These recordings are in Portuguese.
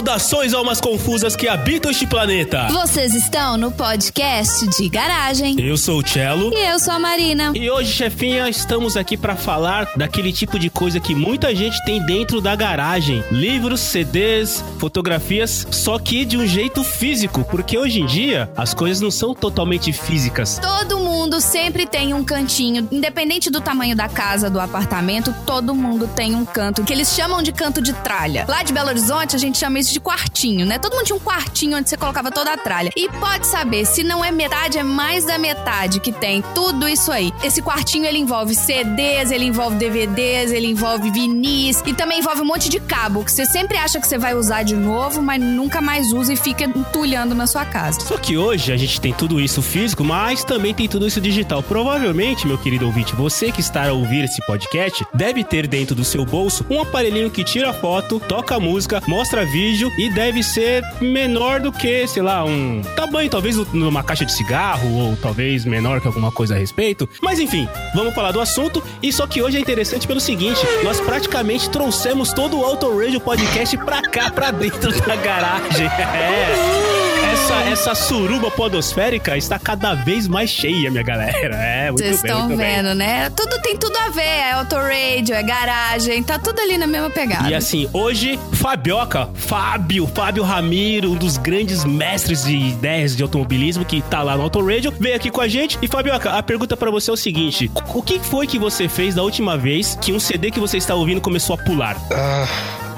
Saudações almas confusas que habitam este planeta. Vocês estão no podcast de garagem. Eu sou o Cello. E eu sou a Marina. E hoje, chefinha, estamos aqui para falar daquele tipo de coisa que muita gente tem dentro da garagem: livros, CDs, fotografias, só que de um jeito físico, porque hoje em dia as coisas não são totalmente físicas. Todo mundo sempre tem um cantinho, independente do tamanho da casa, do apartamento, todo mundo tem um canto que eles chamam de canto de tralha. Lá de Belo Horizonte, a gente chama isso de quartinho, né? Todo mundo tinha um quartinho onde você colocava toda a tralha. E pode saber, se não é metade, é mais da metade que tem tudo isso aí. Esse quartinho ele envolve CDs, ele envolve DVDs, ele envolve vinis e também envolve um monte de cabo que você sempre acha que você vai usar de novo, mas nunca mais usa e fica entulhando na sua casa. Só que hoje a gente tem tudo isso físico, mas também tem tudo isso digital. Provavelmente, meu querido ouvinte, você que está a ouvir esse podcast deve ter dentro do seu bolso um aparelhinho que tira foto, toca música, mostra vídeo e deve ser menor do que, sei lá, um tamanho talvez numa caixa de cigarro ou talvez menor que alguma coisa a respeito. Mas enfim, vamos falar do assunto e só que hoje é interessante pelo seguinte, nós praticamente trouxemos todo o Auto Radio Podcast pra cá, pra dentro da garagem. É. Essa, essa suruba podosférica está cada vez mais cheia, minha galera. É, muito Vocês bem, estão muito bem. vendo, né? Tudo tem tudo a ver. É autoradio, é garagem, tá tudo ali na mesma pegada. E assim, hoje, Fabioca, Fábio, Fábio Ramiro, um dos grandes mestres de ideias de automobilismo que tá lá no Auto Radio, veio aqui com a gente. E Fabioca, a pergunta pra você é o seguinte: o que foi que você fez da última vez que um CD que você está ouvindo começou a pular? Ah,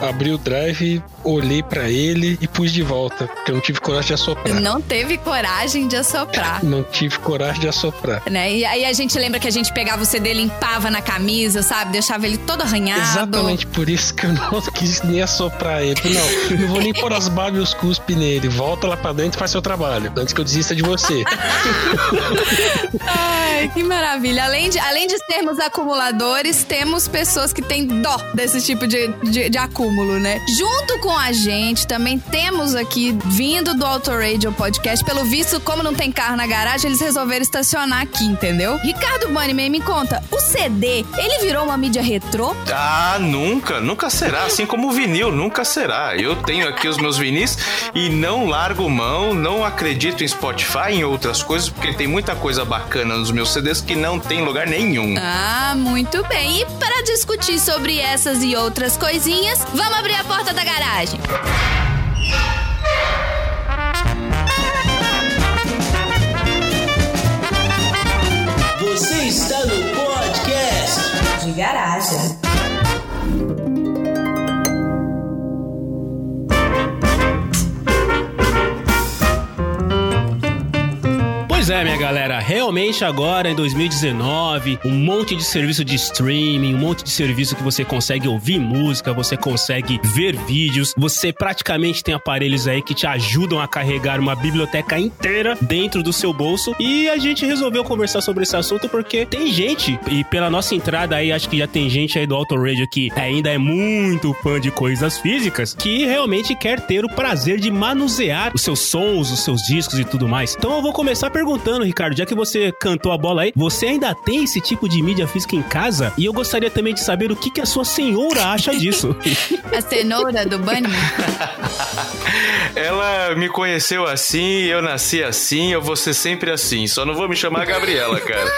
abri o drive, olhei pra ele e pus de volta, porque eu não tive coragem de assoprar. Não teve coragem de assoprar. Não tive coragem de assoprar. Né? E aí a gente lembra que a gente pegava o CD, limpava na camisa, sabe? Deixava ele todo arranhado. Exatamente por isso que eu não quis nem assoprar ele. Não, não vou nem pôr as barbas e os cuspe nele. Volta lá pra dentro e faz seu trabalho. Antes que eu desista de você. Ai, que maravilha. Além de, além de sermos acumuladores, temos pessoas que têm dó desse tipo de, de, de acúmulo, né? Junto com a gente, também temos aqui, vindo do Auto Radio Podcast, pelo visto, como não tem carro na garagem, eles resolveram estacionar aqui, entendeu? Ricardo Bunnyman, me conta, o CD, ele virou uma mídia retrô? Ah, nunca, nunca será. Assim como o vinil, nunca será. Eu tenho aqui os meus vinis e não largo mão, não acredito em Spotify, em outras coisas, porque tem muita coisa bacana nos meus CDs que não tem lugar nenhum. Ah, muito bem. E para discutir sobre essas e outras coisinhas, vamos abrir a porta da garagem. Você está no podcast de garagem. É, minha galera, realmente agora em 2019, um monte de serviço de streaming, um monte de serviço que você consegue ouvir música, você consegue ver vídeos, você praticamente tem aparelhos aí que te ajudam a carregar uma biblioteca inteira dentro do seu bolso. E a gente resolveu conversar sobre esse assunto porque tem gente, e pela nossa entrada aí, acho que já tem gente aí do Auto Radio que ainda é muito fã de coisas físicas, que realmente quer ter o prazer de manusear os seus sons, os seus discos e tudo mais. Então eu vou começar perguntando, Ricardo, já que você cantou a bola aí, você ainda tem esse tipo de mídia física em casa? E eu gostaria também de saber o que, que a sua senhora acha disso. A cenoura do Bunny? Ela me conheceu assim, eu nasci assim, eu vou ser sempre assim. Só não vou me chamar Gabriela, cara.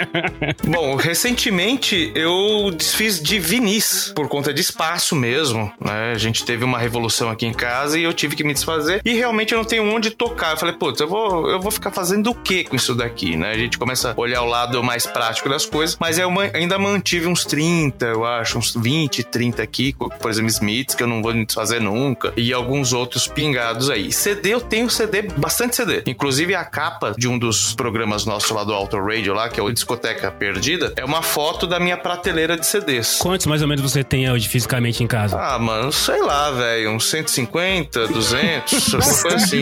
Bom, recentemente eu desfiz de vinis por conta de espaço mesmo. Né? A gente teve uma revolução aqui em casa e eu tive que me desfazer. E realmente eu não tenho onde tocar. Eu falei, putz, eu vou, eu vou ficar fazendo o que com isso daqui, né? A gente começa a olhar o lado mais prático das coisas, mas eu ainda mantive uns 30, eu acho, uns 20, 30 aqui, por exemplo, Smiths, que eu não vou me desfazer nunca, e alguns outros pingados aí. CD, eu tenho CD, bastante CD. Inclusive a capa de um dos programas nossos lá do Auto Radio lá, que é o Discoteca Perdida, é uma foto da minha prateleira de CDs. Quantos mais ou menos você tem hoje fisicamente em casa? Ah, mano, sei lá, velho, uns 150, 200, alguma coisa assim.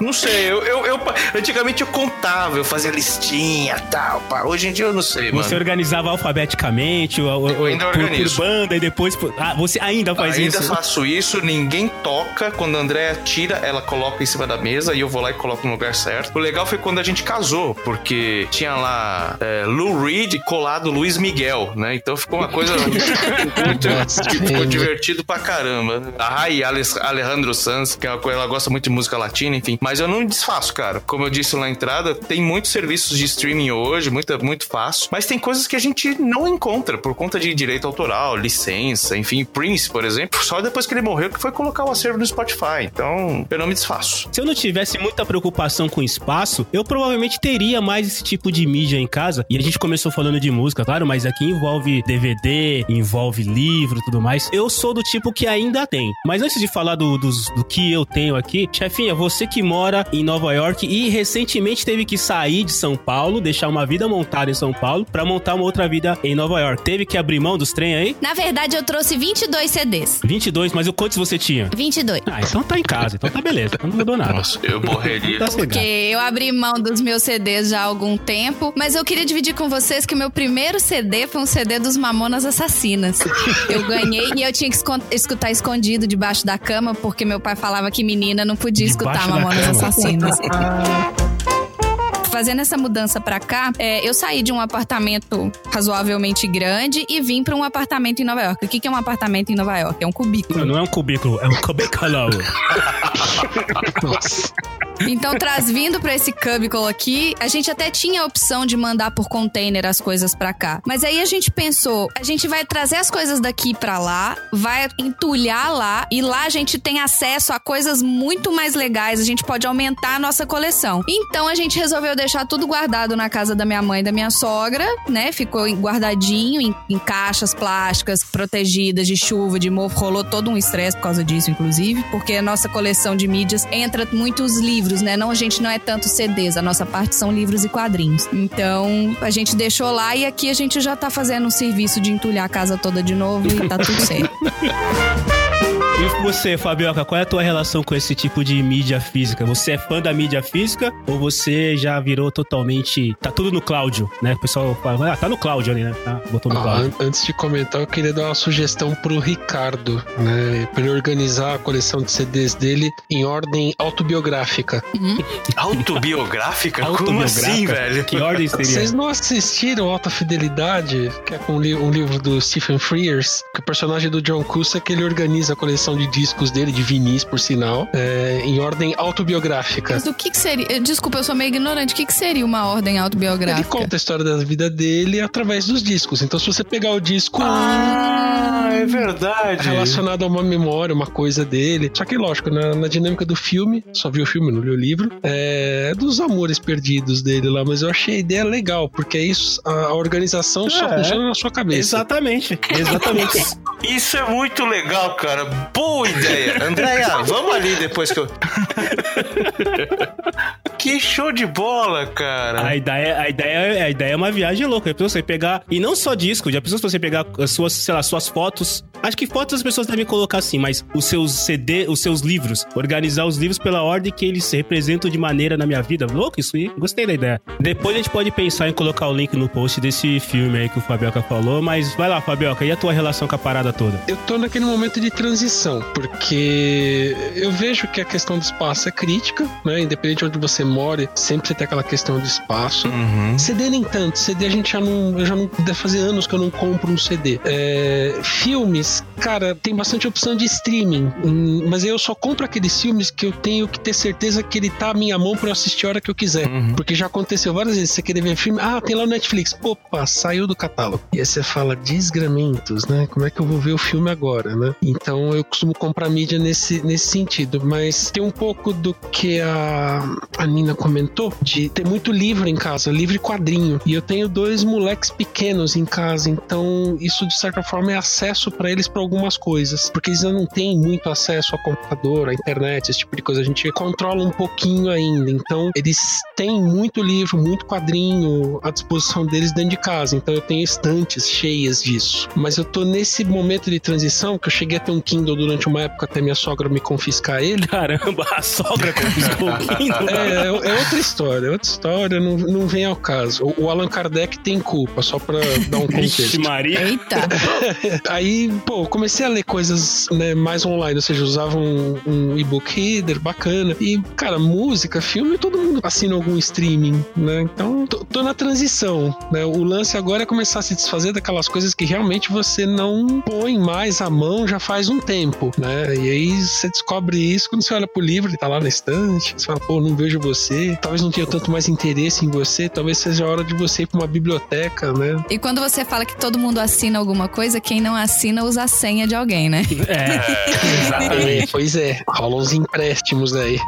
Não sei, eu, eu, eu- antigamente eu eu fazia listinha tal. Pá. Hoje em dia eu não sei, Você mano. organizava alfabeticamente, o, o, Eu ainda por, por banda e depois. por- Ah, você ainda faz Ainda isso? faço isso, ninguém toca. Quando a Andrea tira, ela coloca em cima da mesa e eu vou lá e coloco no lugar certo. O legal foi quando a gente casou, porque tinha lá é, Lou Reed colado Luiz Miguel, né? Então ficou uma coisa muito. Nossa, ficou divertido pra caramba. A Rai Ale- Alejandro Sanz, que é ela gosta muito de música latina, enfim. Mas eu não desfaço, cara. Como eu disse lá na tem muitos serviços de streaming hoje, muita, muito fácil. Mas tem coisas que a gente não encontra por conta de direito autoral, licença, enfim. Prince, por exemplo, só depois que ele morreu que foi colocar o acervo no Spotify. Então, eu não me desfaço. Se eu não tivesse muita preocupação com espaço, eu provavelmente teria mais esse tipo de mídia em casa. E a gente começou falando de música, claro, mas aqui envolve DVD, envolve livro tudo mais. Eu sou do tipo que ainda tem. Mas antes de falar do, dos- do que eu tenho aqui, chefinha, você que mora em Nova York e recentemente teve que sair de São Paulo, deixar uma vida montada em São Paulo, pra montar uma outra vida em Nova York. Teve que abrir mão dos trem aí? Na verdade, eu trouxe 22 CDs. 22, mas o quantos você tinha? 22. Ah, então tá em casa, então tá beleza, então não mudou nada. Nossa, eu morreria. Tá Porque eu abri mão dos meus CDs já há algum tempo, mas eu queria dividir com vocês que o meu primeiro CD foi um CD dos Mamonas Assassinas. Eu ganhei e eu tinha que escutar escondido debaixo da cama, porque meu pai falava que menina não podia escutar Mamonas. Assassinas. Fazendo essa mudança pra cá, é, eu saí de um apartamento razoavelmente grande e vim pra um apartamento em Nova York. O que que é um apartamento em Nova York? É um cubículo. Não, não é um cubículo, é um cubículo. Nossa. Então, traz vindo pra esse cubículo aqui, a gente até tinha a opção de mandar por container as coisas pra cá. Mas aí a gente pensou, a gente vai trazer as coisas daqui pra lá, vai entulhar lá e lá a gente tem acesso a coisas muito mais legais, a gente pode aumentar a nossa coleção. Então a gente resolveu deixar tudo guardado na casa da minha mãe e da minha sogra, né? Ficou guardadinho em, em caixas plásticas protegidas de chuva, de mofo, rolou todo um estresse por causa disso, inclusive, porque a nossa coleção de mídias entra muitos livros, né? Não, a gente não é tanto CDs, a nossa parte são livros e quadrinhos. Então, a gente deixou lá e aqui a gente já tá fazendo um serviço de entulhar a casa toda de novo e tá tudo certo. E você, Fabioca, qual é a tua relação com esse tipo de mídia física? Você é fã da mídia física ou você já virou totalmente. Tá tudo no Cláudio, né? O pessoal fala, ah, tá no Cláudio ali, né? Tá, botou no Ah, Cláudio. an- antes de comentar, eu queria dar uma sugestão pro Ricardo, né? Pra ele organizar a coleção de CDs dele em ordem autobiográfica. Autobiográfica? Como assim, velho? Que ordem seria? Vocês não assistiram Alta Fidelidade, que é com um, li- um livro do Stephen Frears, que o personagem do John Cusack ele organiza a coleção de discos dele, de vinis, por sinal, é, em ordem autobiográfica. Mas o que que seria... Desculpa, eu sou meio ignorante. O que que seria uma ordem Ele autobiográfica? conta a história da vida dele através dos discos. Então, se você pegar o disco Ah, é é verdade. relacionado a uma memória, uma coisa dele. Só que, lógico, na, na dinâmica do filme, só vi o filme, não li o livro, é dos amores perdidos dele lá. Mas eu achei a ideia legal, porque é isso, a, organização só É. funciona na sua cabeça. Exatamente, exatamente. Isso é muito legal, cara. Boa ideia. Andréia, vamos ali depois que eu. que show de bola, cara. A ideia, a, ideia, a ideia é uma viagem louca. Já pensou você pegar. E não só disco, já pensou se você pegar as suas, sei lá, suas fotos. Acho que fotos as pessoas devem colocar assim, mas os seus CD, os seus livros. Organizar os livros pela ordem que eles se representam de maneira na minha vida. Louco isso aí. Gostei da ideia. Depois a gente pode pensar em colocar o link no post desse filme aí que o Fabioca falou. Mas vai lá, Fabioca, e a tua relação com a parada toda? Eu tô naquele momento de transição, porque eu vejo que a questão do espaço é crítica, né? Independente de onde você more, sempre você tem aquela questão de espaço. Uhum. CD nem tanto, CD a gente já não. Eu já não. Deve fazer anos que eu não compro um CD. É, filmes, cara, tem bastante opção de streaming, hum, mas eu só compro aqueles filmes que eu tenho que ter certeza que ele tá à minha mão pra eu assistir a hora que eu quiser. Uhum. Porque já aconteceu várias vezes, você querer ver filme, ah, tem lá no Netflix, opa, saiu do catálogo. E aí você fala, desgramentos, né? Como é que eu vou ver o filme agora, né? Então eu costumo comprar mídia nesse, nesse sentido, mas tem um pouco do que a, a Nina comentou, de ter muito livro em casa, livro e quadrinho. E eu tenho dois moleques pequenos em casa, então isso de certa forma é acesso para eles para algumas coisas, porque eles ainda não têm muito acesso ao computador, à internet, esse tipo de coisa. A gente controla um pouquinho ainda. Então, eles têm muito livro, muito quadrinho à disposição deles dentro de casa. Então, eu tenho estantes cheias disso. Mas eu tô nesse momento de transição que eu cheguei a ter um Kindle durante uma época até minha sogra me confiscar ele. Caramba, a sogra confiscou o Kindle. É, é, é outra história, é outra história, não, não vem ao caso. O, o Allan Kardec tem culpa, só pra dar um Vixe contexto. Maria. Eita. Aí, pô, comecei a ler coisas né, mais online, ou seja, usava um, um e-book reader bacana. E, cara, música, filme, todo mundo assina algum streaming, né? Então, tô, tô na transição, né? O lance agora é começar a se desfazer daquelas coisas que realmente você não põe mais a mão já faz um tempo, né? E aí você descobre isso quando você olha pro livro, ele tá lá na estante, você fala, pô, não vejo você, talvez não tenha tanto mais interesse em você, talvez seja a hora de você ir pra uma biblioteca, né? E quando você fala que todo mundo assina alguma coisa, quem não assina usa a senha de alguém, né? É, exatamente. Pois é, rolam uns empréstimos aí.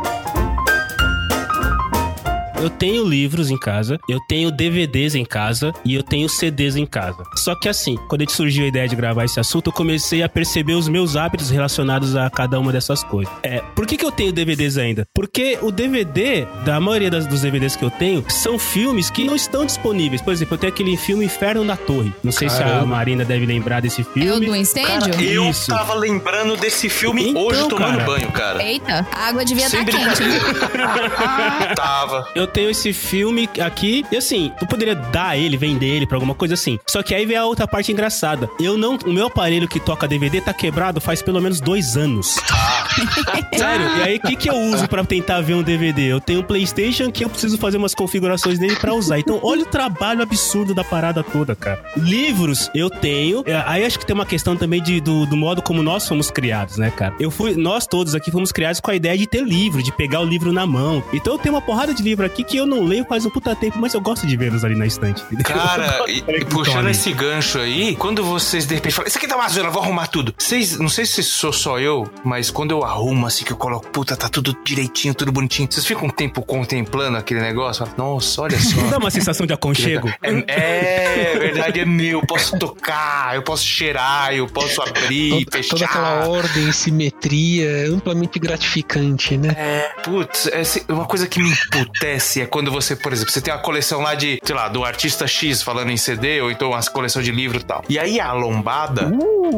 Eu tenho livros em casa, eu tenho DVDs em casa e eu tenho CDs em casa. Só que assim, quando a gente surgiu a ideia de gravar esse assunto, eu comecei a perceber os meus hábitos relacionados a cada uma dessas coisas. É, por que, que eu tenho DVDs ainda? Porque o DVD, da maioria das, dos DVDs que eu tenho, são filmes que não estão disponíveis. Por exemplo, eu tenho aquele filme Inferno na Torre. Não sei se a Caramba. Marina deve lembrar desse É o filme. do incêndio? Cara, eu Isso. tava lembrando desse filme Então, hoje tomando cara. banho, cara. Eita, a água devia estar quente. hein? brincadeira. tava. Eu tenho esse filme aqui, e assim, tu poderia dar ele, vender ele pra alguma coisa assim. Só que aí vem a outra parte engraçada. Eu não. O meu aparelho que toca DVD tá quebrado faz pelo menos dois anos. Sério, e aí o que, que eu uso pra tentar ver um DVD? Eu tenho um PlayStation que eu preciso fazer umas configurações nele pra usar. Então, olha o trabalho absurdo da parada toda, cara. Livros eu tenho. É, Aí acho que tem uma questão também de, do, do modo como nós fomos criados, né, cara? Eu fui. Nós todos aqui fomos criados com a ideia de ter livro, de pegar o livro na mão. Então eu tenho uma porrada de livro aqui que eu não leio faz um puta tempo, mas eu gosto de vê-los ali na estante. entendeu? Cara, e, e puxando esse gancho aí, quando vocês de repente falam, isso aqui tá uma zona, vou arrumar tudo. Vocês, não sei se sou só eu, mas quando eu arrumo assim, que eu coloco, puta, tá tudo direitinho, tudo bonitinho, vocês ficam um tempo contemplando aquele negócio? Falam, Nossa, olha só. Dá uma sensação de aconchego? É, é verdade, é meu. Eu posso tocar, eu posso cheirar, eu posso abrir, Toda, fechar. toda aquela ordem, simetria, é amplamente gratificante, né? É, putz, é uma coisa que me emputece é quando você, por exemplo, você tem uma coleção lá de, sei lá, do artista X falando em CD, ou então uma coleção de livro e tal. E aí a lombada,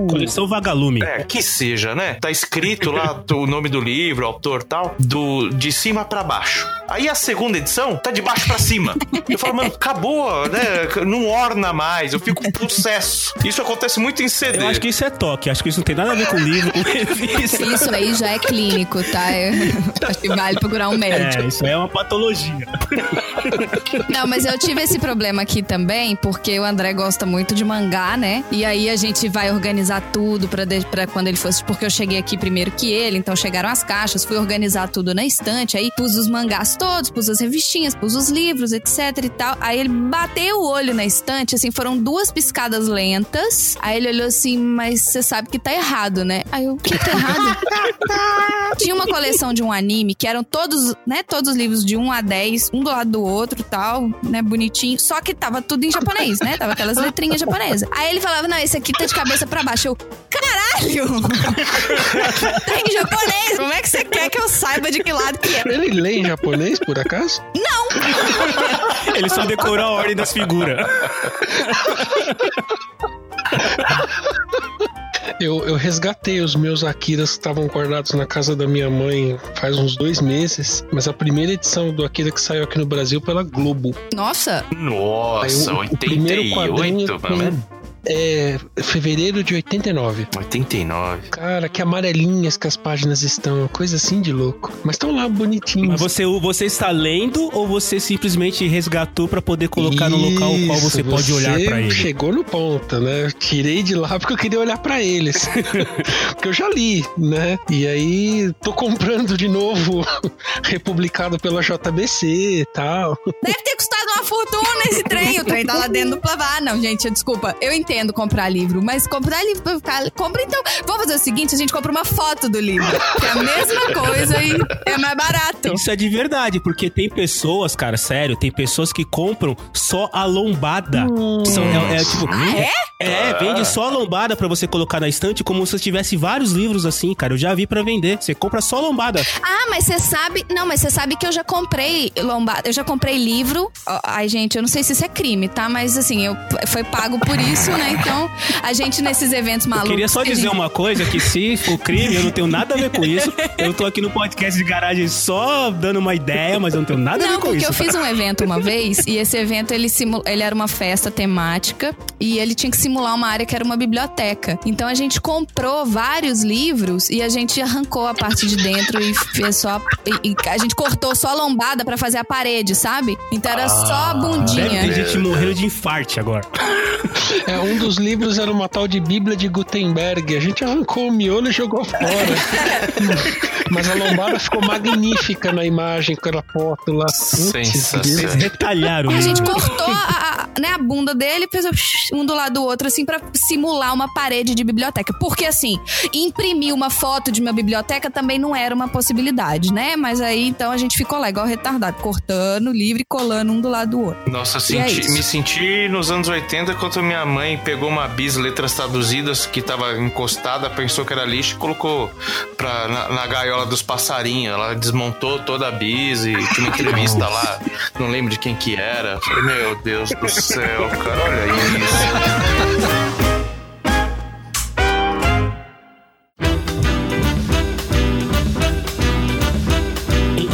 Coleção Vagalume. é, que seja, né? Tá escrito lá o nome do livro, o autor e tal, do, de cima pra baixo. Aí a segunda edição tá de baixo pra cima. Eu falo, mano, acabou, né? Não orna mais, eu fico com processo. Isso acontece muito em CD. Eu acho que isso é toque, acho que isso não tem nada a ver com livro, com revista. Isso aí já é clínico, tá? Eu acho que vale procurar um médico. É, isso é uma patologia. Não, mas eu tive esse problema aqui também, porque o André gosta muito de mangá, né? E aí a gente vai organizar tudo pra, de- pra quando ele fosse. Porque eu cheguei aqui primeiro que ele, então chegaram as caixas, fui organizar tudo na estante, aí pus os mangás todos, pus as revistinhas, pus os livros, etc e tal. Aí ele bateu o olho na estante, assim, foram duas piscadas lentas. Aí ele olhou assim, mas você sabe que tá errado, né? Aí eu, o que tá errado? Tinha uma coleção de um anime que eram todos, né, todos os livros de 1 a 10, um do lado do outro, tal, né, bonitinho, só que tava tudo em japonês, né? Tava aquelas letrinhas japonesas. Aí ele falava: "Não, esse aqui tá de cabeça pra baixo". Eu: "Caralho! tá em japonês. Como é que você quer que eu saiba de que lado que é?" Ele lê em japonês, por acaso? Ele só decorou a ordem das figuras. Eu, eu resgatei os meus Akiras que estavam guardados na casa da minha mãe faz uns dois meses, mas a primeira edição do Akira que saiu aqui no Brasil pela Globo. Nossa, Nossa, Aí o- o primeiro quadrinho 88, tem- É fevereiro de 89. 89. Cara, que amarelinhas que as páginas estão, coisa assim de louco. Mas estão lá bonitinhos. Mas você, você está lendo ou você simplesmente resgatou pra poder colocar no local ao qual você Isso, pode olhar pra ele? Chegou no ponto, né? Eu tirei de lá porque eu queria olhar pra eles. porque eu já li, né? E aí tô comprando de novo, republicado pela JBC e tal. deve ter custado uma fortuna esse trem. O trem tá lá dentro do plavar. Não, gente, desculpa. Eu entendo. Querendo comprar livro, mas comprar livro pra ficar. Compra então. Vamos fazer o seguinte: a gente compra uma foto do livro. Que é a mesma coisa e é mais barato. Isso é de verdade, porque tem pessoas, cara, sério, tem pessoas que compram só a lombada. São, é, é tipo. Ah, é? É, vende só a lombada pra você colocar na estante, como se tivesse vários livros assim, cara. Eu já vi pra vender. Você compra só a lombada. Ah, mas você sabe. Não, mas você sabe que eu já comprei lombada. Eu já comprei livro. Ai, gente, eu não sei se isso é crime, tá? Mas assim, eu foi pago por isso, né? Então, a gente nesses eventos Eu malucos. queria só dizer gente- uma coisa, que se for crime, eu não tenho nada a ver com isso. Eu tô aqui no podcast de garagem só dando uma ideia, mas eu não tenho nada a ver Não, com porque isso. eu fiz um evento uma vez e esse evento ele, simu- ele era uma festa temática e ele tinha que simular uma área que era uma biblioteca. Então a gente comprou vários livros e a gente arrancou a parte de dentro e fez só. E, e a gente cortou só a lombada pra fazer a parede, sabe? Então era só a Deve bundinha. ter gente morrendo de infarte agora. É, um dos livros era uma tal de Bíblia de Gutenberg. A gente arrancou o miolo e jogou fora. Mas a lombada ficou magnífica na imagem com aquela foto lá. Sensacional. retalharam. A o gente cortou a, a- né, a bunda dele e fez um do lado do outro, assim, pra simular uma parede de biblioteca. Porque, assim, imprimir uma foto de uma biblioteca também não era uma possibilidade, né? Mas aí, então, a gente ficou lá, igual retardado, cortando o livro e colando um do lado do outro. Nossa, é senti- isso. me senti nos anos 80 quando minha mãe pegou uma bis letras traduzidas que tava encostada, pensou que era lixo e colocou pra, na, na gaiola dos passarinhos. Ela desmontou toda a bis e tinha uma entrevista lá, não lembro de quem que era. Falei, meu Deus do céu, cara, olha isso.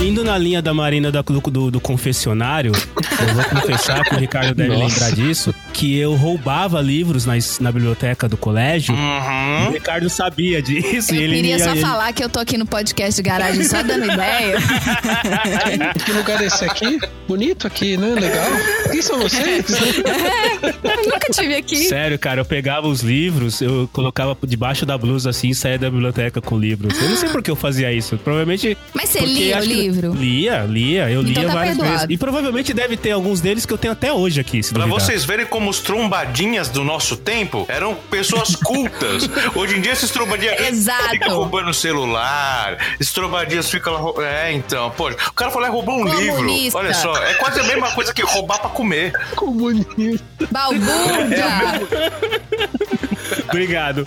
Indo na linha da Marina do, do, do confessionário, eu vou confessar que o Ricardo deve Nossa. lembrar disso, que eu roubava livros na, na biblioteca do colégio. Uhum. O Ricardo sabia disso. Eu ele queria ia- só ele- falar que eu tô aqui no podcast de garagem só dando ideia. Que lugar é esse aqui? Bonito aqui, né? Legal. Quem são vocês? eu nunca tive aqui. Sério, cara, eu pegava os livros, eu colocava debaixo da blusa assim e saía da biblioteca com livros. Eu não sei por que eu fazia isso. Provavelmente. Mas você porque lia o livro? Lia, lia. Eu Então lia tá várias perdoado. vezes. E provavelmente deve ter alguns deles que eu tenho até hoje aqui, se Pra duvidar. vocês verem como os trombadinhas do nosso tempo eram pessoas cultas. Hoje em dia esses trombadinhas Exato. ficam roubando celular, esses trombadinhas ficam lá. rou- É, então, pô, o cara falou, é, roubou um livro. Comunista. Olha só, é quase a mesma coisa que roubar pra comer. Comunista. Balbúrdia! Obrigado.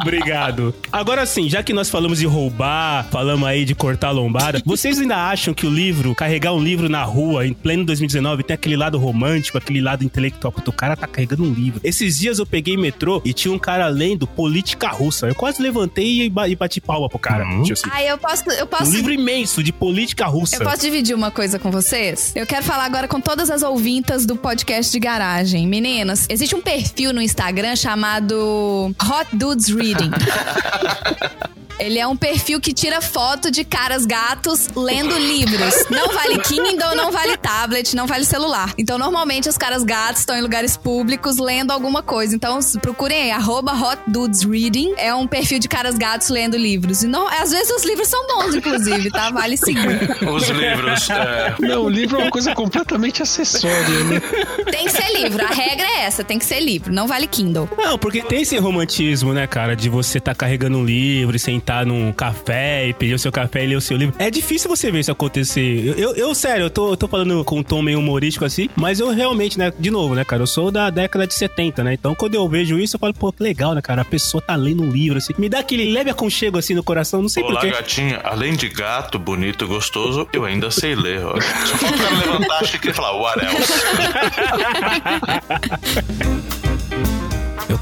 Obrigado. Agora sim, já que nós falamos de roubar, falamos aí de cortar a lombada, vocês ainda acham que o livro, carregar um livro na rua em pleno 2019, tem aquele lado romântico, aquele lado intelectual? Puta, o cara tá carregando um livro. Esses dias eu peguei metrô e tinha um cara lendo Política Russa. Eu quase levantei e ba- e bati palma pro cara. Assim, Ai, eu posso. Eu um posso. livro imenso de política russa. Eu posso dividir uma coisa com vocês? Eu quero falar agora com todas as ouvintas do podcast de garagem. Meninas, existe um perfil no Instagram chamado Hot Dudes Reading. Ele é um perfil que tira foto de caras gatos lendo livros. Não vale Kindle, não vale tablet, não vale celular. Então, normalmente, os caras gatos estão em lugares públicos lendo alguma coisa. Então, procurem aí, arroba Hot Dudes Reading. É um perfil de caras gatos lendo livros. E não, às vezes os livros são bons, inclusive, tá? Vale seguir. Os livros. é, Não, o livro é uma coisa completamente acessória, né? Tem que ser livro. A regra é essa, tem que ser livro. Não vale Kindle. Não, porque tem esse romantismo, né, cara? De você tá carregando um livro e sentar num café e pedir o seu café e ler o seu livro. É difícil você ver isso acontecer. Eu, eu, eu, sério, eu tô, eu tô falando com um tom meio humorístico assim, mas eu realmente, né, de novo, né, cara? Eu sou da década de 70, né? Então quando eu vejo isso, eu falo, pô, que legal, né, cara? A pessoa tá lendo um livro, assim. Me dá aquele leve aconchego assim no coração, não sei Olá, porquê. gatinha. Além de gato, bonito e gostoso, eu ainda sei ler. Ó. Só falta levantar a xícara e falar, what else?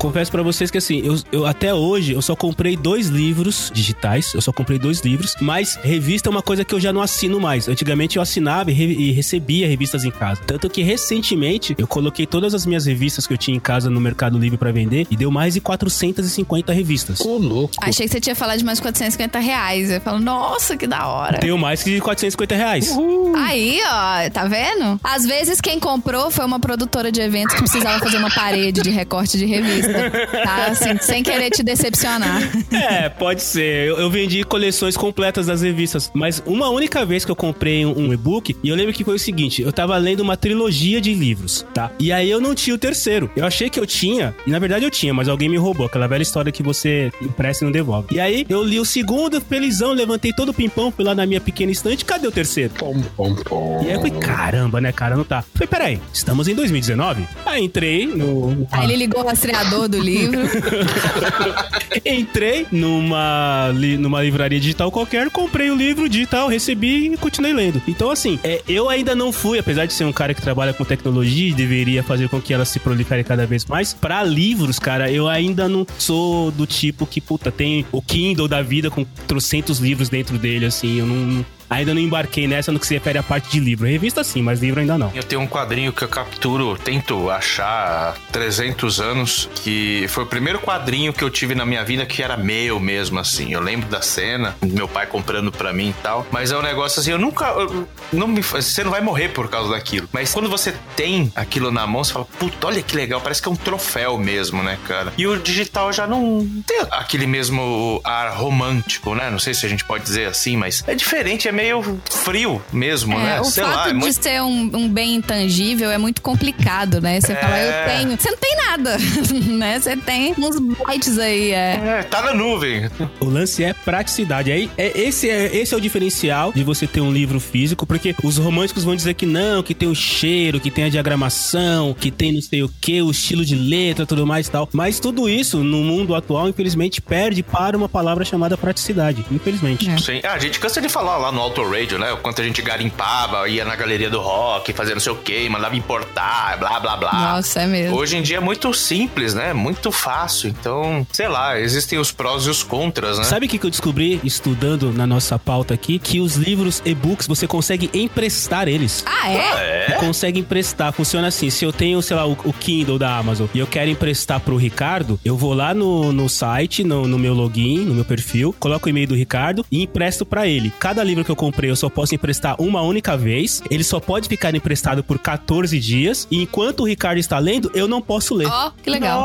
Confesso pra vocês que assim, eu, eu até hoje eu só comprei dois livros digitais, eu só comprei dois livros, mas revista é uma coisa que eu já não assino mais. Antigamente eu assinava e, re- e recebia revistas em casa. Tanto que recentemente eu coloquei todas as minhas revistas que eu tinha em casa no Mercado Livre pra vender e deu mais de 450 revistas. Ô, louco. Achei que você tinha falado de mais 450 reais. Eu falo, nossa, que da hora. Deu mais que 450 reais. Aí, ó, tá vendo? Às vezes quem comprou foi uma produtora de eventos que precisava fazer uma parede de recorte de revista. Tá, assim, sem querer te decepcionar. É, pode ser. Eu, eu vendi coleções completas das revistas, mas uma única vez que eu comprei um, um e-book, e eu lembro que foi o seguinte: eu tava lendo uma trilogia de livros, tá? E aí eu não tinha o terceiro. Eu achei que eu tinha, e na verdade eu tinha, mas alguém me roubou. Aquela velha história que você empresta e não devolve. E aí eu li o segundo, felizão, levantei todo o pimpão, fui lá na minha pequena estante, cadê o terceiro? Pom, pom, pom. E aí eu falei, caramba, né, cara, não tá. Falei, peraí, estamos em 2019? Aí entrei no. Aí ele ligou o rastreador do livro. Entrei numa, li- numa livraria digital qualquer, comprei o livro digital, recebi e continuei lendo. Então, assim, é, eu ainda não fui, apesar de ser um cara que trabalha com tecnologia e deveria fazer com que ela se prolifere cada vez mais, pra livros, cara, eu ainda não sou do tipo que, puta, tem o Kindle da vida com trocentos livros dentro dele, assim, eu não. Ainda não embarquei nessa no que se refere à parte de livro. Revista sim, mas livro ainda não. Eu tenho um quadrinho que eu capturo, tento achar há 300 anos, que foi o primeiro quadrinho que eu tive na minha vida que era meu mesmo, assim. Eu lembro da cena, meu pai comprando pra mim e tal. Mas é um negócio assim, eu nunca. eu- não me, você não vai morrer por causa daquilo. Mas quando você tem aquilo na mão, você fala, puta, olha que legal, parece que é um troféu mesmo, né, cara? E o digital já não tem aquele mesmo ar romântico, né? Não sei se a gente pode dizer assim, mas é diferente, é meio frio mesmo, É, né? o Sei fato lá, é de muito. ser um, um bem intangível é muito complicado, né? Você fala, eu É. tenho. Você não tem nada, né? Você tem uns bytes aí, é. É, tá na nuvem. O lance é praticidade. Aí, é, esse, é, esse é o diferencial de você ter um livro físico, porque os românticos vão dizer que não, que tem o cheiro, que tem a diagramação, que tem não sei o que, o estilo de letra, tudo mais e tal. Mas tudo isso, no mundo atual, infelizmente, perde para uma palavra chamada praticidade. Infelizmente. É. Sim. Ah, a gente cansa de falar lá no Auto Radio, né? O quanto a gente garimpava, ia na galeria do rock, fazia não sei o quê, mandava importar, blá blá blá. Nossa, é mesmo. Hoje em dia é muito simples, né? Muito fácil. Então, sei lá, existem os prós e os contras, né? Sabe o que eu descobri estudando na nossa pauta aqui? Que os livros e-books você consegue emprestar eles. Ah, é? Você consegue emprestar. Funciona assim: se eu tenho, sei lá, o, o Kindle da Amazon e eu quero emprestar pro Ricardo, eu vou lá no, no site, no, no meu login, no meu perfil, coloco o e-mail do Ricardo e empresto pra ele. Cada livro que eu comprei eu só posso emprestar uma única vez. Ele só pode ficar emprestado por 14 dias. E enquanto o Ricardo está lendo, eu não posso ler. Ó, que legal.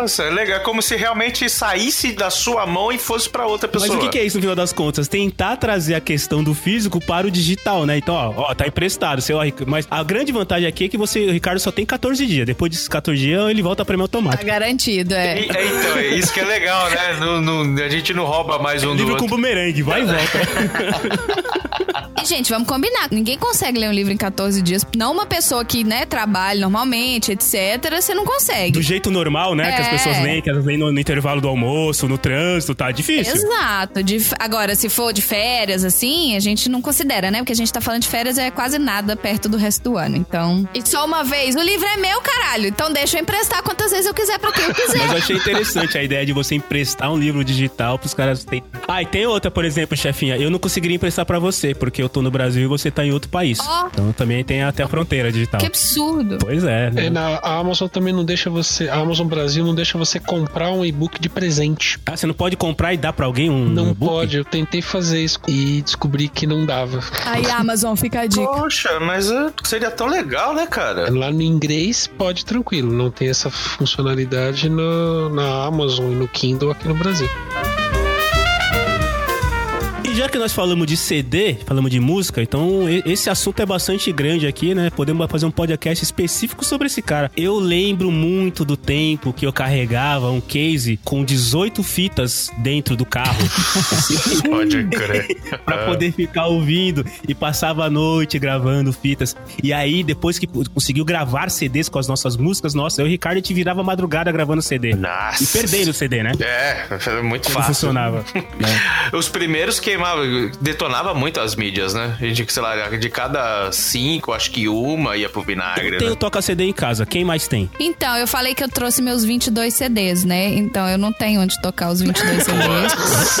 Nossa, é legal. É como se realmente saísse da sua mão e fosse pra outra Mas pessoa. o que, é isso no final das contas? Tentar trazer a questão do físico para o digital, né? Então, ó, ó tá emprestado. Seu, mas a grande vantagem aqui é que você, o Ricardo só tem 14 dias. Depois desses 14 dias, ele volta para mim Tá automático. garantido, é. E- é, então, é isso que é legal, né? Não- não- a gente não rouba mais um do Livro com outro. bumerangue, vai e volta. E, gente, vamos combinar. Ninguém consegue ler um livro em 14 dias. Não uma pessoa que, né, trabalha normalmente, etc. Você não consegue. Do jeito normal, né? Que as É. pessoas leem, que elas leem no, no intervalo do almoço, no trânsito, tá difícil. Exato. De- agora, se for de férias, assim, a gente não considera, né? Porque a gente tá falando de férias é quase nada perto do resto do ano. Então. E só uma vez, o livro é meu, caralho. Então deixa eu emprestar quantas vezes eu quiser pra quem eu quiser. Mas eu achei interessante a ideia de você emprestar um livro digital pros caras terem. Ah, e tem outra, por exemplo, chefinha. Eu não conseguiria emprestar pra você, porque eu tô no Brasil e você tá em outro país. Ó. Então também tem até a fronteira digital. Que absurdo. Pois é. né? É, na, a Amazon também não deixa você. A Amazon Brasil não deixa você comprar um e-book de presente. Ah, você não pode comprar e dar pra alguém um Não e-book? pode. Eu tentei fazer isso e descobri que não dava. Aí, Amazon, fica a dica. Poxa, mas é, seria tão legal, né, cara? Lá no inglês pode tranquilo, não tem essa funcionalidade no- na Amazon e no Kindle aqui no Brasil. Já que nós falamos de CD, falamos de música, então esse assunto é bastante grande aqui, né? Podemos fazer um podcast específico sobre esse cara. Eu lembro muito do tempo que eu carregava um case com 18 fitas dentro do carro. Pode crer. Pra poder ficar ouvindo e passava a noite gravando fitas. E aí, depois que conseguiu gravar CDs com as nossas músicas, nossa, eu e o Ricardo te virava madrugada gravando CD. Nossa. E perdendo o CD, né? É, foi muito Não fácil. funcionava. né? Os primeiros queimava, detonava muito as mídias, né? A gente, sei lá, de cada cinco, acho que uma ia pro vinagre, Eu tenho né? toca CD em casa. Quem mais tem? Então, eu falei que eu trouxe meus 22 CDs, né? Então, eu não tenho onde tocar os 22 CDs.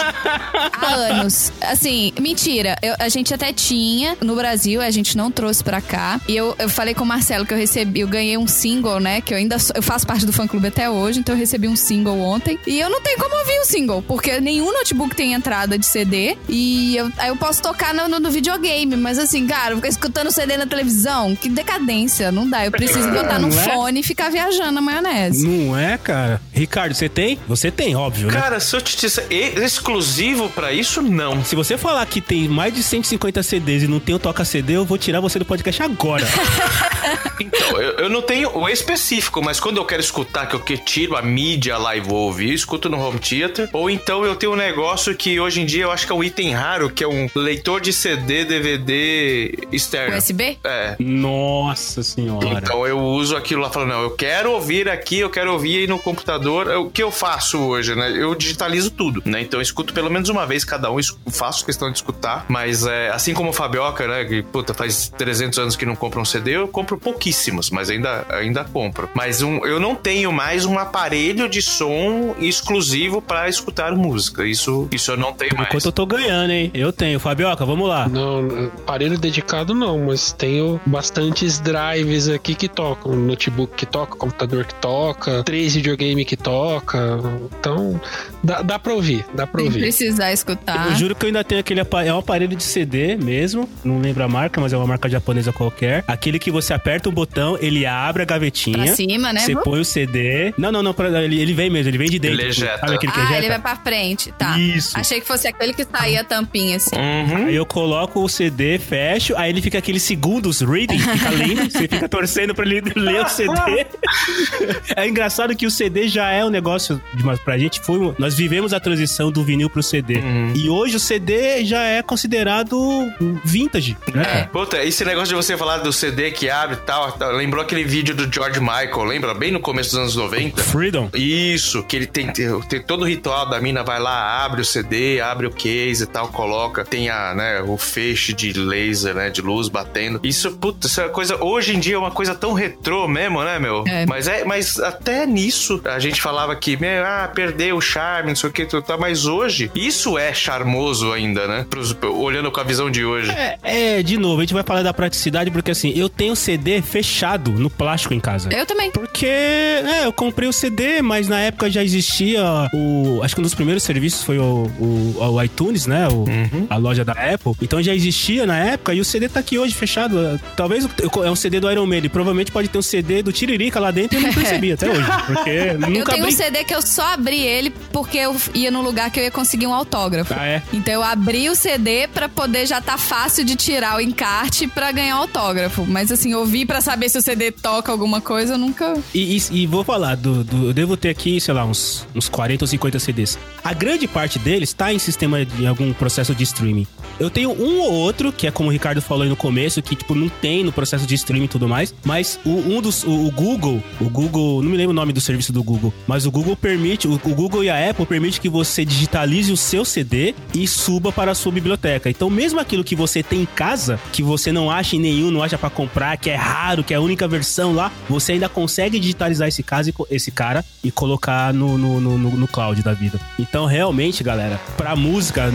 Há anos. Assim, mentira. Eu- a gente até tinha no Brasil, a gente não trouxe pra cá. E eu, eu falei com o Marcelo que eu recebi, eu ganhei um single, né? Que eu ainda sou- eu faço parte do fã clube até hoje, então eu recebi um single ontem. E eu não tenho como ouvir o single, porque nenhum notebook tem entrada de CD. E eu, aí eu posso tocar no, no, no videogame, mas assim, cara, ficar escutando CD na televisão, que decadência, não dá. Eu preciso botar no é? fone e ficar viajando na maionese. Não é, cara? Ricardo, você tem? Você tem, óbvio, né? Cara, se eu te disser exclusivo pra isso, não. Se você falar que tem mais de 150 CDs e não tem o Toca CD, eu vou tirar você do podcast agora. Então, eu, eu não tenho o específico, mas quando eu quero escutar, que eu que tiro a mídia lá e vou ouvir, escuto no home theater. Ou então eu tenho um negócio que hoje em dia eu acho que é um item raro, que é um leitor de CD, DVD externo. USB? É. Nossa senhora. Então eu uso aquilo lá falando, não, eu quero ouvir aqui, eu quero ouvir aí no computador. É O que eu faço hoje, né? Eu digitalizo tudo, né? Então eu escuto pelo menos uma vez cada um, faço questão de escutar. Mas é, assim como o Fabioca, né? Que, puta, faz 300 anos que não compra um CD, eu compro pouquíssimos, mas ainda, ainda compro. Mas um, eu não tenho mais um aparelho de som exclusivo pra escutar música. Isso, isso eu não tenho mais. Enquanto eu tô ganhando, hein? Eu tenho. Fabioca, vamos lá. Não, aparelho dedicado não, mas tenho bastantes drives aqui que tocam. Notebook que toca, computador que toca, três videogame que toca. Então, dá, dá pra ouvir, dá pra Sem ouvir. precisar escutar. Eu juro que eu ainda tenho aquele aparelho. É um aparelho de CD mesmo. Não lembro a marca, mas é uma marca japonesa qualquer. Aquele que você aperta o botão, ele abre a gavetinha. Pra cima, né? Você põe o CD. Não, não, não. pra- ele, ele vem mesmo, ele vem de dentro. Ele ejeta. Sabe aquele que Ah, ejeta? ele vai pra frente, tá. Isso. Achei que fosse aquele que saía a tampinha assim. Uhum. Aí eu coloco o CD, fecho, aí ele fica aqueles segundos reading, fica lendo, você fica torcendo pra ele ler o CD. É engraçado que o CD já é um negócio, mas pra gente foi, nós vivemos a transição do vinil pro CD. Uhum. E hoje o CD já é considerado vintage, né? cara? Puta, esse negócio de você falar do CD que abre e tal, tal, lembrou aquele vídeo do George Michael, lembra? Bem no começo dos anos 90. Freedom. Isso, que ele tem, tem, tem todo o ritual da mina, vai lá, abre o CD, abre o case e tal, coloca, tem a, né, o feixe de laser, né, de luz batendo. Isso, puta, isso é uma coisa, hoje em dia é uma coisa tão retrô mesmo, né, meu? É. Mas é, mas até nisso a gente falava que, meu, ah, perdeu o charme, não sei o que, tá, mas hoje isso é charmoso ainda, né? Pros- olhando com a visão de hoje. É, é, de novo, a gente vai falar da praticidade porque assim, eu tenho CD fechado no plástico em casa. Eu também. Porque, é, eu comprei o CD, mas na época já existia o. Acho que um dos primeiros serviços foi o, o, o iTunes, né? O, A loja da Apple. Então já existia na época e o CD tá aqui hoje fechado. Talvez o- é um CD do Iron Maiden. Provavelmente pode ter um CD do Tiririca lá dentro e eu não percebi até hoje. Porque Eu nunca tenho um abri. CD que eu só abri ele porque eu ia num lugar que eu ia conseguir um autógrafo. Ah, é? Então eu abri o CD pra poder já tá fácil de tirar o encarte pra ganhar autógrafo. Mas assim, ouvir pra saber se o CD toca alguma coisa, eu nunca. E, e- e vou falar, do, do- eu devo ter aqui, sei lá, uns, uns 40 ou 50 CDs. A grande parte deles tá em sistema de em processo de streaming. Eu tenho um ou outro, que é como o Ricardo falou aí no começo, que tipo não tem no processo de streaming e tudo mais. Mas o, um dos. O, o Google, o Google, não me lembro o nome do serviço do Google, mas o Google permite, o, o Google e a Apple permite que você digitalize o seu CD e suba para a sua biblioteca. Então, mesmo aquilo que você tem em casa, que você não acha em nenhum, não acha pra comprar, que é raro, que é a única versão lá, você ainda consegue digitalizar esse, caso, esse cara e colocar no, no, no, no- no cloud da vida. Então, realmente, galera, pra música,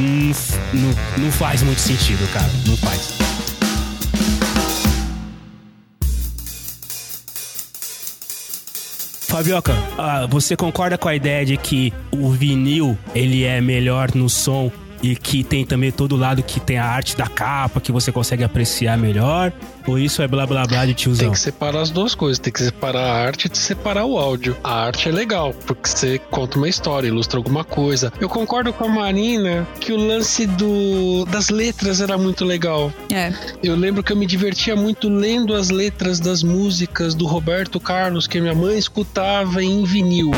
não, não, faz muito sentido, cara. Não faz. Fabioca, ah, você concorda com a ideia de que o vinil ele é melhor no som e que tem também todo lado que tem a arte da capa que você consegue apreciar melhor? Ou isso é blá blá blá de Tem tiozão? que separar as duas coisas, tem que separar a arte e separar o áudio. A arte é legal, porque você conta uma história, ilustra alguma coisa. Eu concordo com a Marina que o lance do, das letras era muito legal. É. Eu lembro que eu me divertia muito lendo as letras das músicas do Roberto Carlos que minha mãe escutava em vinil.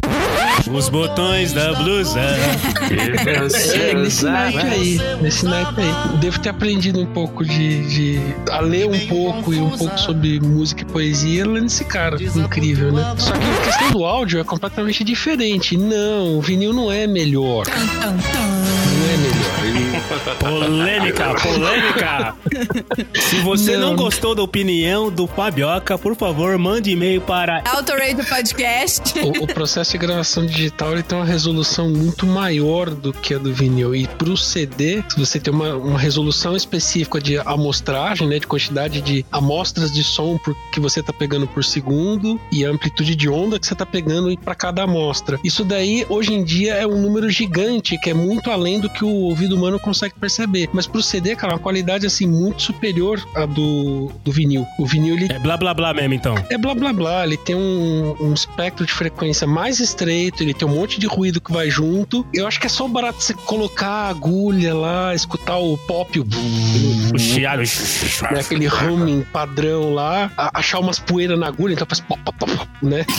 Os botões da blusa. É, nesse naipe aí, nesse naipe aí. Devo ter aprendido um pouco de, de a ler um pouco e um pouco sobre música e poesia lendo esse cara. Incrível, né? Só que a questão do áudio é completamente diferente. Não, o vinil não é melhor. É melhor. Ele- Polêmica, polêmica. Se você não. Não. gostou da opinião do Fabioca, por favor, mande e-mail para Autorate Podcast. o, o processo de gravação digital ele tem uma resolução muito maior do que a do vinil. E pro CD, se você tem uma, uma resolução específica de amostragem, né, de quantidade de amostras de som por, que você tá pegando por segundo e a amplitude de onda que você tá pegando para cada amostra. Isso daí, hoje em dia, é um número gigante, que é muito além do que o ouvido humano consegue perceber. Mas pro CD, cara, uma qualidade assim muito superior à do, do vinil. O vinil ele É blá blá blá mesmo, então. é blá blá blá, ele tem um, um espectro de frequência mais estreito, ele tem um monte de ruído que vai junto. Eu acho que é só barato você colocar a agulha lá, escutar o pop, o O chiado. né, aquele humming padrão lá, achar umas poeiras na agulha, então faz pop, pop, pop, né?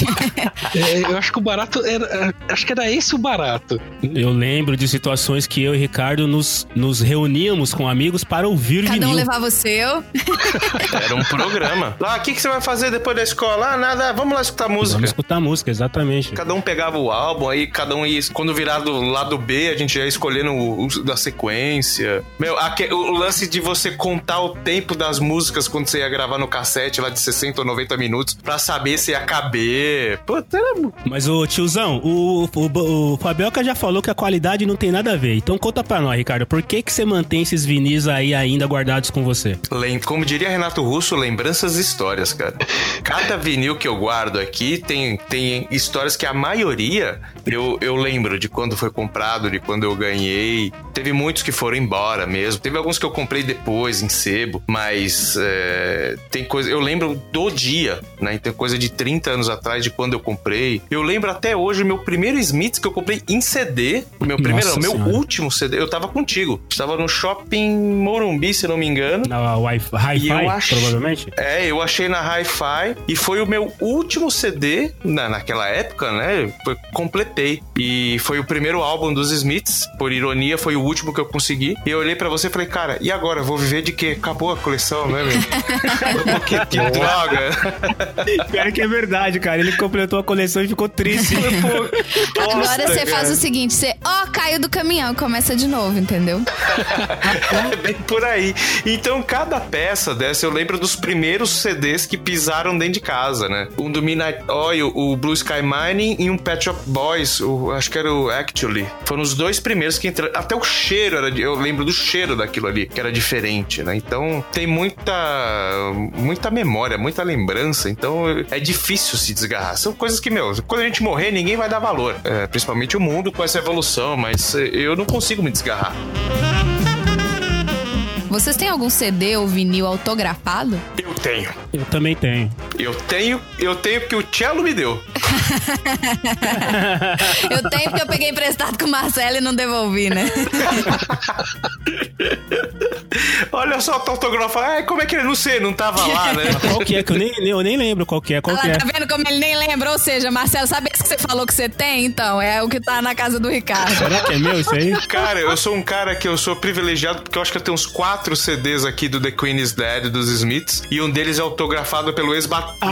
É, eu acho que o barato era. Acho que era esse o barato. Eu lembro de situações que eu e Ricardo nos, nos reuníamos com amigos para ouvir Cada um vinil. levava o seu. Era um programa. Lá, o que, que você vai fazer depois da escola? Ah, nada, vamos lá escutar música. Vamos escutar música, exatamente. Cada um pegava o álbum, aí cada um ia. Quando virar do lado B, a gente ia escolhendo o, o da sequência. Meu, aque- o, o lance de você contar o tempo das músicas quando você ia gravar no cassete lá de 60 ou 90 minutos pra saber se ia Puta, era. Mas o tiozão, o, o, o Fabioca já falou que a qualidade não tem nada a ver. Então conta pra nós, Ricardo, por que, que você mantém esses vinis aí ainda guardados com você? Lem- Como diria Renato Russo, lembranças e histórias, cara. Cada vinil que eu guardo aqui tem, tem histórias que a maioria eu, eu lembro de quando foi comprado, de quando eu ganhei. Teve muitos que foram embora mesmo. Teve alguns que eu comprei depois, em sebo. Mas é, tem coisa. Eu lembro do dia, né? Tem coisa de 30 anos atrás de quando eu comprei. Eu lembro até hoje o meu primeiro Smiths que eu comprei em CD. O meu primeiro, Nossa meu Senhora. último CD. Eu tava contigo. Estava no shopping Morumbi, se não me engano. Na Hi-Fi, acho- provavelmente? É, eu achei na Hi-Fi e foi o meu último CD na, naquela época, né? Completei. E foi o primeiro álbum dos Smiths. Por ironia, foi o último que eu consegui. E eu olhei pra você e falei, cara, e agora? Vou viver de quê? Acabou a coleção, né, meu? que, que droga. Pior que é verdade, cara. Ele completou a coleção e ficou triste. Pô, Agora você faz o seguinte: você, ó, caiu do caminhão e começa de novo, entendeu? É bem por aí. Então, cada peça dessa, eu lembro dos primeiros CDs que pisaram dentro de casa, né? Um do Midnight Oil, o Blue Sky Mining e um Pet Shop Boys, o, acho que era o Actually. Foram os dois primeiros que entraram. Até o cheiro era. Eu lembro do cheiro daquilo ali, que era diferente, né? Então, tem muita. muita memória, muita lembrança. Então, é difícil se desgarrar. São coisas que, meu, quando a gente morrer, ninguém vai dar valor. É, principalmente o mundo com essa evolução, mas é, eu não consigo me desgarrar. Vocês têm algum CD ou vinil autografado? Eu tenho. Eu também tenho. Eu tenho, eu tenho porque o Cello me deu. Eu tenho porque eu peguei emprestado com o Marcelo e não devolvi, né? Olha só, tá autografado. Ah, como é que ele não sei, não tava lá, né? Qual que é? Que eu nem, eu nem lembro qual que é. Qual Olha que lá, é? tá vendo como ele nem lembra? Ou seja, Marcelo, sabe esse que você falou que você tem? Então, é o que tá na casa do Ricardo. Será que é meu isso aí? Cara, eu sou um cara que eu sou privilegiado porque eu acho que eu tenho uns quatro CDs aqui do The Queen is Dead dos Smiths e um deles é autografado pelo ex-baterista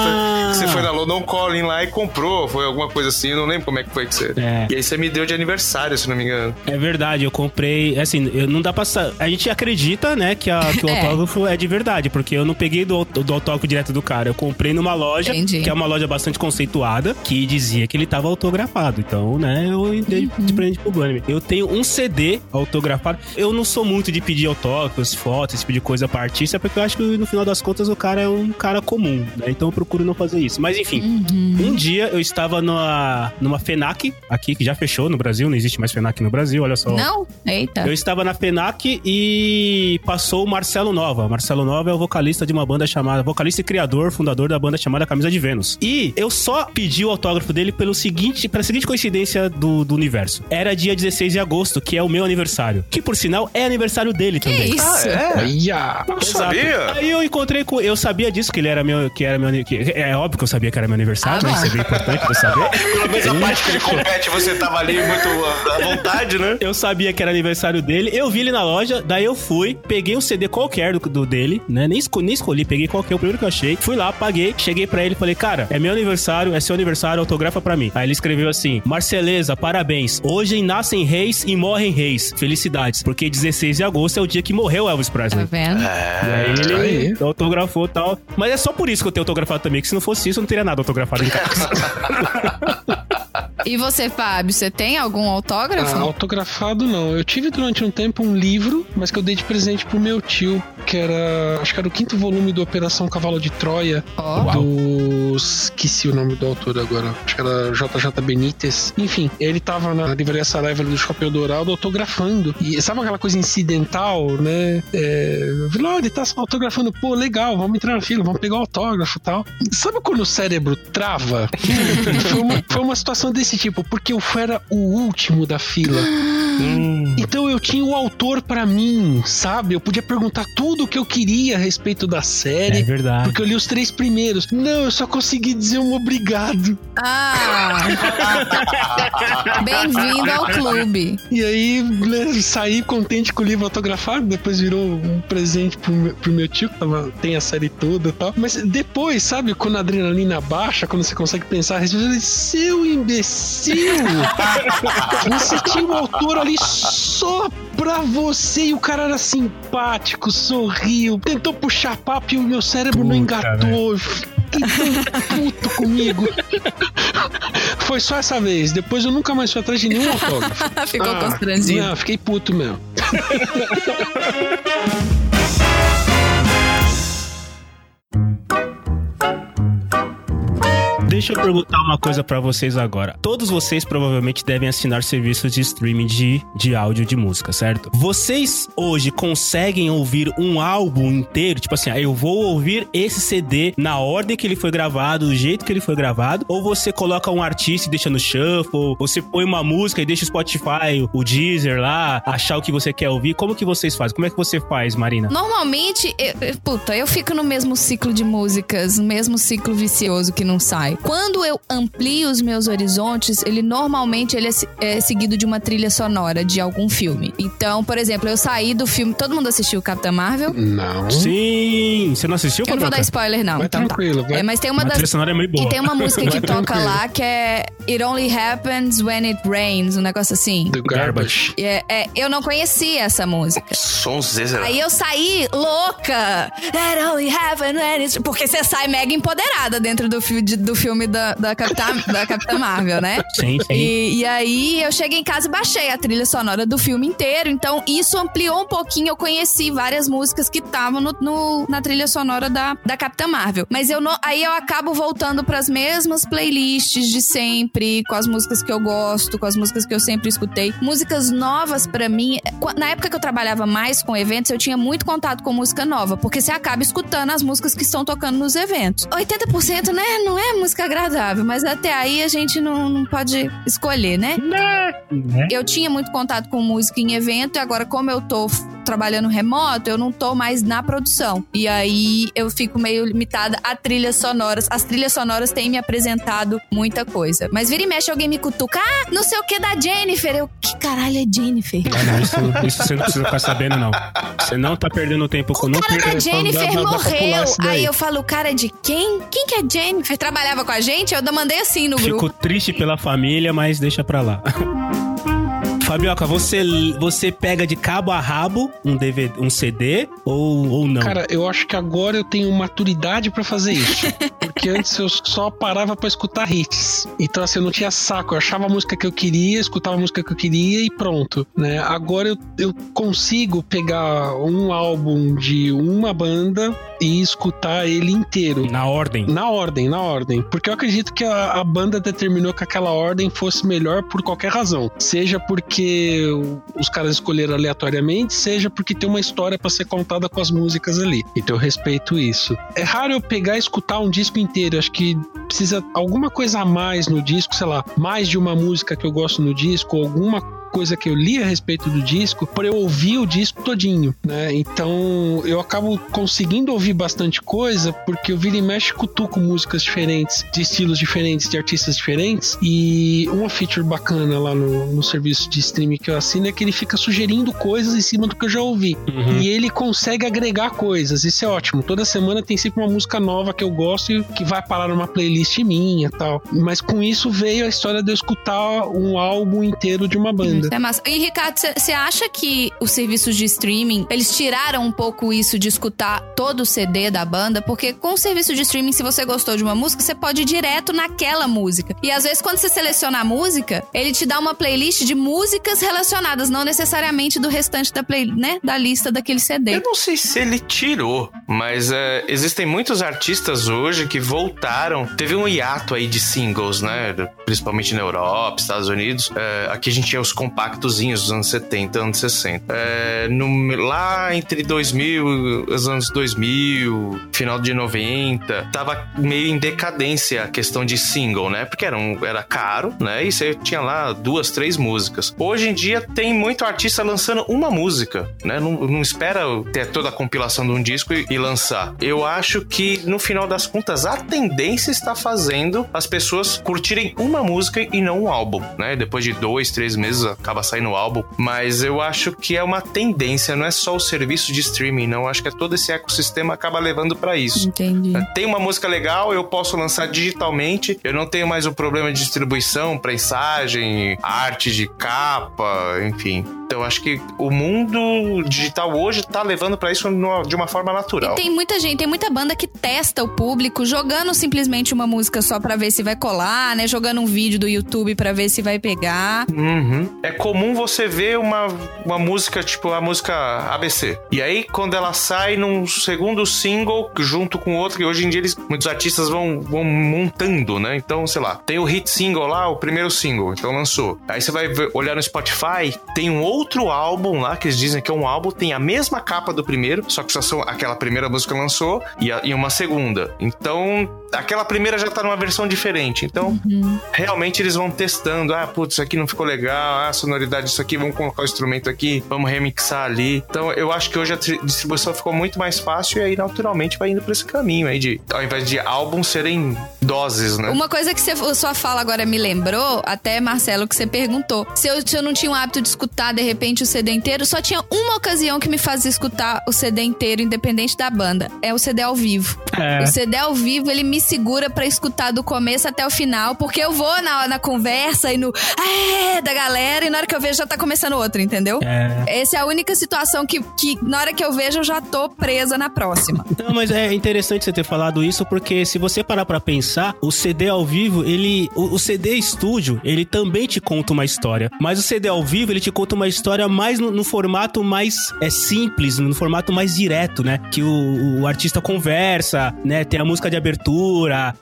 Ah. que você foi na London Calling lá e comprou, foi alguma coisa assim, eu não lembro como é que foi que você. É. E aí você me deu de aniversário, se não me engano. É verdade, eu comprei. Assim, eu não dá pra. A gente acredita, né, que, a- que o É. autógrafo é de verdade, porque eu não peguei do, do autógrafo direto do cara. Eu comprei numa loja, Entendi. que é uma loja bastante conceituada, que dizia que ele tava autografado. Então, né, eu dei de presente pro Bunny. Eu tenho um CD autografado. Eu não sou muito de pedir autógrafos, fotos, esse tipo de coisa pra artista, porque eu acho que no final das contas o cara é um cara comum, né? Então eu procuro não fazer isso. Mas enfim, um dia eu estava numa, numa FENAC, aqui, que já fechou no Brasil, não existe mais FENAC no Brasil, olha só. Não? Eita. Eu estava na FENAC e passou o Marcelo Nova. Marcelo Nova é o vocalista de uma banda chamada. Vocalista e criador, fundador da banda chamada Camisa de Vênus. E eu só pedi o autógrafo dele pelo seguinte, pela seguinte coincidência do, do universo. Era dia 16 de agosto, que é o meu aniversário. Que por sinal é aniversário dele Que também. isso? Olha! Não Exato. sabia? Aí eu encontrei com. Eu sabia disso, que ele era meu. Que era meu que- é óbvio que eu sabia que era meu aniversário, Ah, né? bom. Isso é bem importante pra saber. Pelo menos a parte que ele compete, você tava ali muito à vontade, né? Eu sabia que era aniversário dele, eu vi ele na loja, daí eu fui, peguei um CD qualquer do, do dele, né? Nem, esco- nem escolhi, peguei qualquer, o primeiro que eu achei. Fui lá, paguei, cheguei pra ele e falei, cara, é meu aniversário, é seu aniversário, autografa pra mim. Aí ele escreveu assim: Marceleza, parabéns. Hoje nascem reis e morrem reis. Felicidades, porque 16 de agosto é o dia que morreu Elvis Tá Presley. vendo? E aí ele Aí. autografou e tal. Mas é só por isso que eu tenho autografado também, que se não fosse isso, eu não teria nada autografado em casa. E você, Fábio, você tem algum autógrafo? Ah, autografado não. Eu tive durante um tempo um livro, mas que eu dei de presente pro meu tio. que era. Acho que era o quinto volume do Operação Cavalo de Troia. Ó. Do. Esqueci o nome do autor agora. Acho que era JJ Benítez. Enfim, ele tava na livraria Saraiva do Shopping Dourado autografando. E sabe aquela coisa incidental, né? É, falei, "Ó, ele tá autografando, pô, legal, vamos entrar na fila, vamos pegar o autógrafo e tal. Sabe quando o cérebro trava? foi, uma, foi uma situação desse tipo, porque eu era o último da fila. Então eu tinha o autor pra mim, sabe? Eu podia perguntar tudo o que eu queria a respeito da É série. verdade. Porque eu li os três primeiros. Não, eu só consegui dizer um obrigado. Ah! Bem-vindo ao clube. E aí, né, saí contente com o livro autografado. Depois virou um presente pro meu, pro meu tio, que tava, tem a série toda e tal. Mas depois, sabe, quando a adrenalina baixa, quando você consegue pensar a respeito, eu falei, seu imbecil! Você tinha um autor ali só pra você e o cara era simpático, sorriu, tentou puxar papo e o meu cérebro não Puta, engatou. Eu Fiquei tão puto comigo. Foi só essa vez. Depois eu nunca mais fui atrás de nenhum autógrafo. Ficou Ah, constrangido. Não, fiquei puto mesmo. Deixa eu perguntar uma coisa pra vocês agora. Todos vocês provavelmente devem assinar serviços de streaming de, de áudio de música, certo? Vocês hoje conseguem ouvir um álbum inteiro? Tipo assim, ah, eu vou ouvir esse CD na ordem que ele foi gravado, do jeito que ele foi gravado? Ou você coloca um artista e deixa no shuffle? Você põe uma música e deixa o Spotify, o Deezer lá, achar o que você quer ouvir? Como que vocês fazem? Como é que você faz, Marina? Normalmente, eu- puta, eu fico no mesmo ciclo de músicas, no mesmo ciclo vicioso que não sai. Quando eu amplio os meus horizontes, ele normalmente ele é, é seguido de uma trilha sonora de algum filme. Então, por exemplo, eu saí do filme. Todo mundo assistiu Capitã Marvel? Não. Sim! Você não assistiu, Eu não vou dar spoiler, não. Vai então tá. tranquilo, vai. É, mas tem uma A das. trilha sonora é muito boa. E tem uma música que Vai toca tranquilo. lá que é It Only Happens When It Rains, um negócio assim. The Garbage. É, é, eu não conhecia essa música. Sonzeira. Aí eu saí louca. That only happened when it's... Porque você sai mega empoderada dentro do, do filme da, da, Capitã, da Capitã Marvel, né? Sim, sim. E, e aí eu cheguei em casa e baixei a trilha sonora do filme inteiro. Então isso ampliou um pouquinho. Eu conheci várias músicas que estavam no, no- na trilha sonora da, da Capitã Marvel. Mas eu não, aí eu acabo voltando pras mesmas playlists de sempre, com as músicas que eu gosto, com as músicas que eu sempre escutei. Músicas novas pra mim. qua- Na época que eu trabalhava mais com eventos, eu tinha muito contato com música nova, porque você acaba escutando as músicas que estão tocando nos eventos. 80%, né? Não é música agradável, mas até aí a gente não, não pode escolher, né? Né? Eu tinha muito contato com música em evento e agora, como eu tô trabalhando remoto, eu não tô mais na produção. E aí eu fico meio limitada a trilhas sonoras. As trilhas sonoras têm me apresentado muita coisa. Mas vira e mexe, alguém me cutuca. Ah, não sei o que da Jennifer. Eu, que caralho é Jennifer? Ah, não, isso, isso você não precisa ficar sabendo, não. Você não tá perdendo tempo com O não cara da Jennifer morreu. Aí eu falo, o cara é de quem? Quem que é Jennifer? Trabalhava com a gente? Eu mandei assim no grupo. Fico triste pela família, mas deixa pra lá. Fabioca, você, você pega de cabo a rabo um DVD, um CD ou, ou não? Cara, eu acho que agora eu tenho maturidade pra fazer isso. Porque antes eu só parava pra escutar hits. Então, assim, eu não tinha saco. Eu achava a música que eu queria, escutava a música que eu queria e pronto. Né? Agora eu, eu consigo pegar um álbum de uma banda e escutar ele inteiro. Na ordem. Na ordem, na ordem. Porque eu acredito que a, a banda determinou que aquela ordem fosse melhor por qualquer razão. Seja porque os caras escolheram aleatoriamente, seja porque tem uma história pra ser contada com as músicas ali. Então eu respeito isso. É raro eu pegar e escutar um disco inteiro. Acho que precisa alguma coisa a mais no disco, sei lá, mais de uma música que eu gosto no disco, alguma coisa que eu li a respeito do disco para eu ouvir o disco todinho, né? Então eu acabo conseguindo ouvir bastante coisa porque eu vira e mexe cutuco músicas diferentes, de estilos diferentes, de artistas diferentes. E uma feature bacana lá no, no serviço de streaming que eu assino é que ele fica sugerindo coisas em cima do que eu já ouvi. Uhum. E ele consegue agregar coisas, isso é ótimo. Toda semana tem sempre uma música nova que eu gosto e que vai parar numa playlist minha tal. Mas com isso veio a história de eu escutar um álbum inteiro de uma banda. Ainda. É massa. E, Ricardo, você acha que os serviços de streaming, eles tiraram um pouco isso de escutar todo o CD da banda? Porque com o serviço de streaming, se você gostou de uma música, você pode ir direto naquela música. E às vezes, quando você seleciona a música, ele te dá uma playlist de músicas relacionadas, não necessariamente do restante da, play, né, da lista daquele CD. Eu não sei se ele tirou, mas é, existem muitos artistas hoje que voltaram. Teve um hiato aí de singles, né? Principalmente na Europa, Estados Unidos. É, aqui a gente tinha os compactozinhos dos anos 70, anos 60. É, no, lá entre 2000, os anos 2000, final de 90, tava meio em decadência a questão de single, né? Porque era, um, era caro, né? E você tinha lá duas, três músicas. Hoje em dia tem muito artista lançando uma música, né? Não, não espera ter toda a compilação de um disco e, e lançar. Eu acho que no final das contas a tendência está fazendo as pessoas curtirem uma música e não um álbum, né? Depois de dois, três meses acaba saindo o álbum, mas eu acho que é uma tendência, não é só o serviço de streaming, não. Eu acho que é todo esse ecossistema acaba levando para isso. Entendi. Tem uma música legal, eu posso lançar digitalmente, eu não tenho mais o problema de distribuição, prensagem, arte de capa, enfim. Então acho que o mundo digital hoje tá levando para isso de uma forma natural. E tem muita gente, tem muita banda que testa o público jogando simplesmente uma música só pra ver se vai colar, né? Jogando um vídeo do YouTube pra ver se vai pegar. Uhum. É comum você ver uma, uma música, tipo a música ABC. E aí, quando ela sai num segundo single, junto com outro, que hoje em dia eles, muitos artistas vão, vão montando, né? Então, sei lá, tem o hit single lá, o primeiro single, então lançou. Aí você vai ver- olhar no Spotify, tem um outro álbum lá, que eles dizem que é um álbum, tem a mesma capa do primeiro, só que só são aquela primeira música lançou e, a- e uma segunda. Então, aquela primeira já tá numa versão diferente. Então, realmente eles vão testando. Ah, putz, isso aqui não ficou legal. Ah, a sonoridade disso aqui, vamos colocar o instrumento aqui, vamos remixar ali. Então, eu acho que hoje a tri- distribuição ficou muito mais fácil e aí, naturalmente, vai indo pra esse caminho aí de, ao invés de álbuns serem doses, né? Uma coisa que você, sua fala agora me lembrou, até Marcelo, que você perguntou. Se eu, se eu não tinha o hábito de escutar, de repente, o CD inteiro, só tinha uma ocasião que me fazia escutar o CD inteiro, independente da banda. É o CD ao vivo. É. O CD ao vivo, ele me segura pra escutar do começo até o final, porque eu vou na, na conversa e no é da galera, e na hora que eu vejo já tá começando outro, entendeu? É. Essa é a única situação que, que na hora que eu vejo eu já tô presa na próxima. Não, mas é interessante você ter falado isso, porque se você parar pra pensar, o CD ao vivo, ele. O, o CD estúdio, ele também te conta uma história. Mas o CD ao vivo, ele te conta uma história mais no, no formato mais é, simples, no formato mais direto, né? Que o, o artista conversa, né? Tem a música de abertura,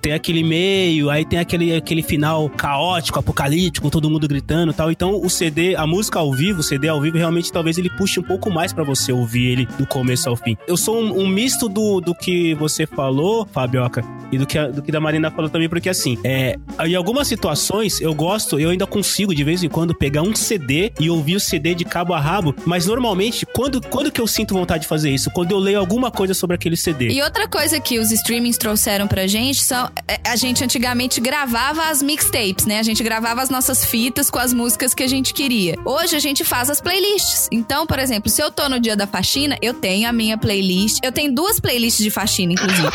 tem aquele meio, aí tem aquele, aquele final caótico, apocalíptico, todo mundo gritando e tal. Então o CD, a música ao vivo, o CD ao vivo, realmente talvez ele puxe um pouco mais pra você ouvir ele do começo ao fim. Eu sou um, um misto do, do que você falou, Fabioca, e do que, a- do que da Marina falou também, porque assim, é, em algumas situações eu gosto, eu ainda consigo de vez em quando pegar um CD e ouvir o CD de cabo a rabo, mas normalmente, quando, quando que eu sinto vontade de fazer isso? Quando eu leio alguma coisa sobre aquele CD. E outra coisa que os streamings trouxeram pra gente são. é, A gente antigamente gravava as mixtapes, né? A gente gravava as nossas fitas com as músicas que a gente queria. Hoje a gente faz as playlists. Então, por exemplo, se eu tô no dia da faxina, eu tenho a minha playlist. Eu tenho duas playlists de faxina, inclusive.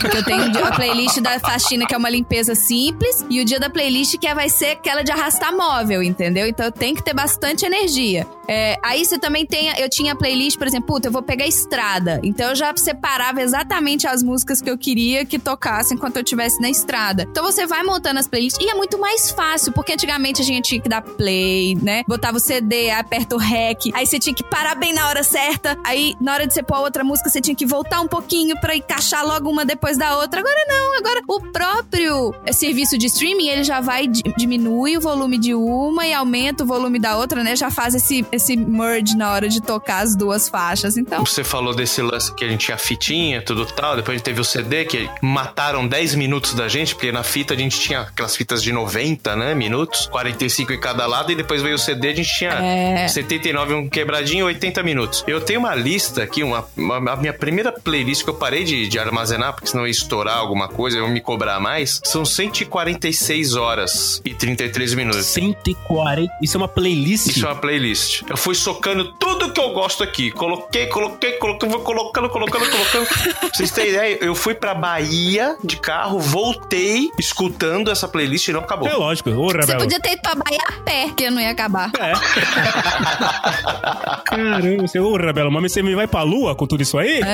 Porque eu tenho a playlist da faxina, que é uma limpeza simples, e o dia da playlist que é- vai ser aquela de arrastar móvel, entendeu? Então tenho que ter bastante energia. É, aí você também tem. Eu tinha a playlist, por exemplo, puta, eu vou pegar estrada. Então eu já separava exatamente as músicas que eu queria que tocassem enquanto eu estivesse na estrada. Então você vai montando as playlists e é muito mais fácil, porque antigamente a gente tinha que dar play, né? Botava o CD, aperta o REC, aí você tinha que parar bem na hora certa. Aí, na hora de você pôr a outra música, você tinha que voltar um pouquinho pra encaixar logo uma depois da outra. Agora não, agora o próprio eh, serviço de streaming, ele já vai, di- diminui o volume de uma e aumenta o volume da outra, né? Já faz esse, esse merge na hora de tocar as duas faixas. Então, Você falou desse lance que a gente tinha fitinha, tudo tal. Depois a gente teve o CD, que mataram 10 minutos da gente, porque na fita a gente tinha aquelas fitas de 90, né? Minutos, 45 em cada lado, e depois veio o CD, a gente tinha É. 79 um quebradinho, 80 minutos. Eu tenho uma lista aqui, uma, uma- a minha primeira playlist que eu parei de, de armazenar, porque senão ia estourar alguma coisa, eu me cobrar mais. São 146 horas e 33 minutos. 140. Isso é uma playlist. Isso é uma playlist. Eu fui socando tudo que eu gosto aqui. Coloquei, coloquei, coloquei, vou colocando, colocando, colocando. pra vocês terem ideia, eu fui pra Bahia De carro, voltei escutando essa playlist e não acabou. É lógico. Ô, Você podia ter ido pra Bahia a pé, que não ia acabar. É. Caramba, você, ô, Rebelo, mas você me vai pra lua com tudo isso aí?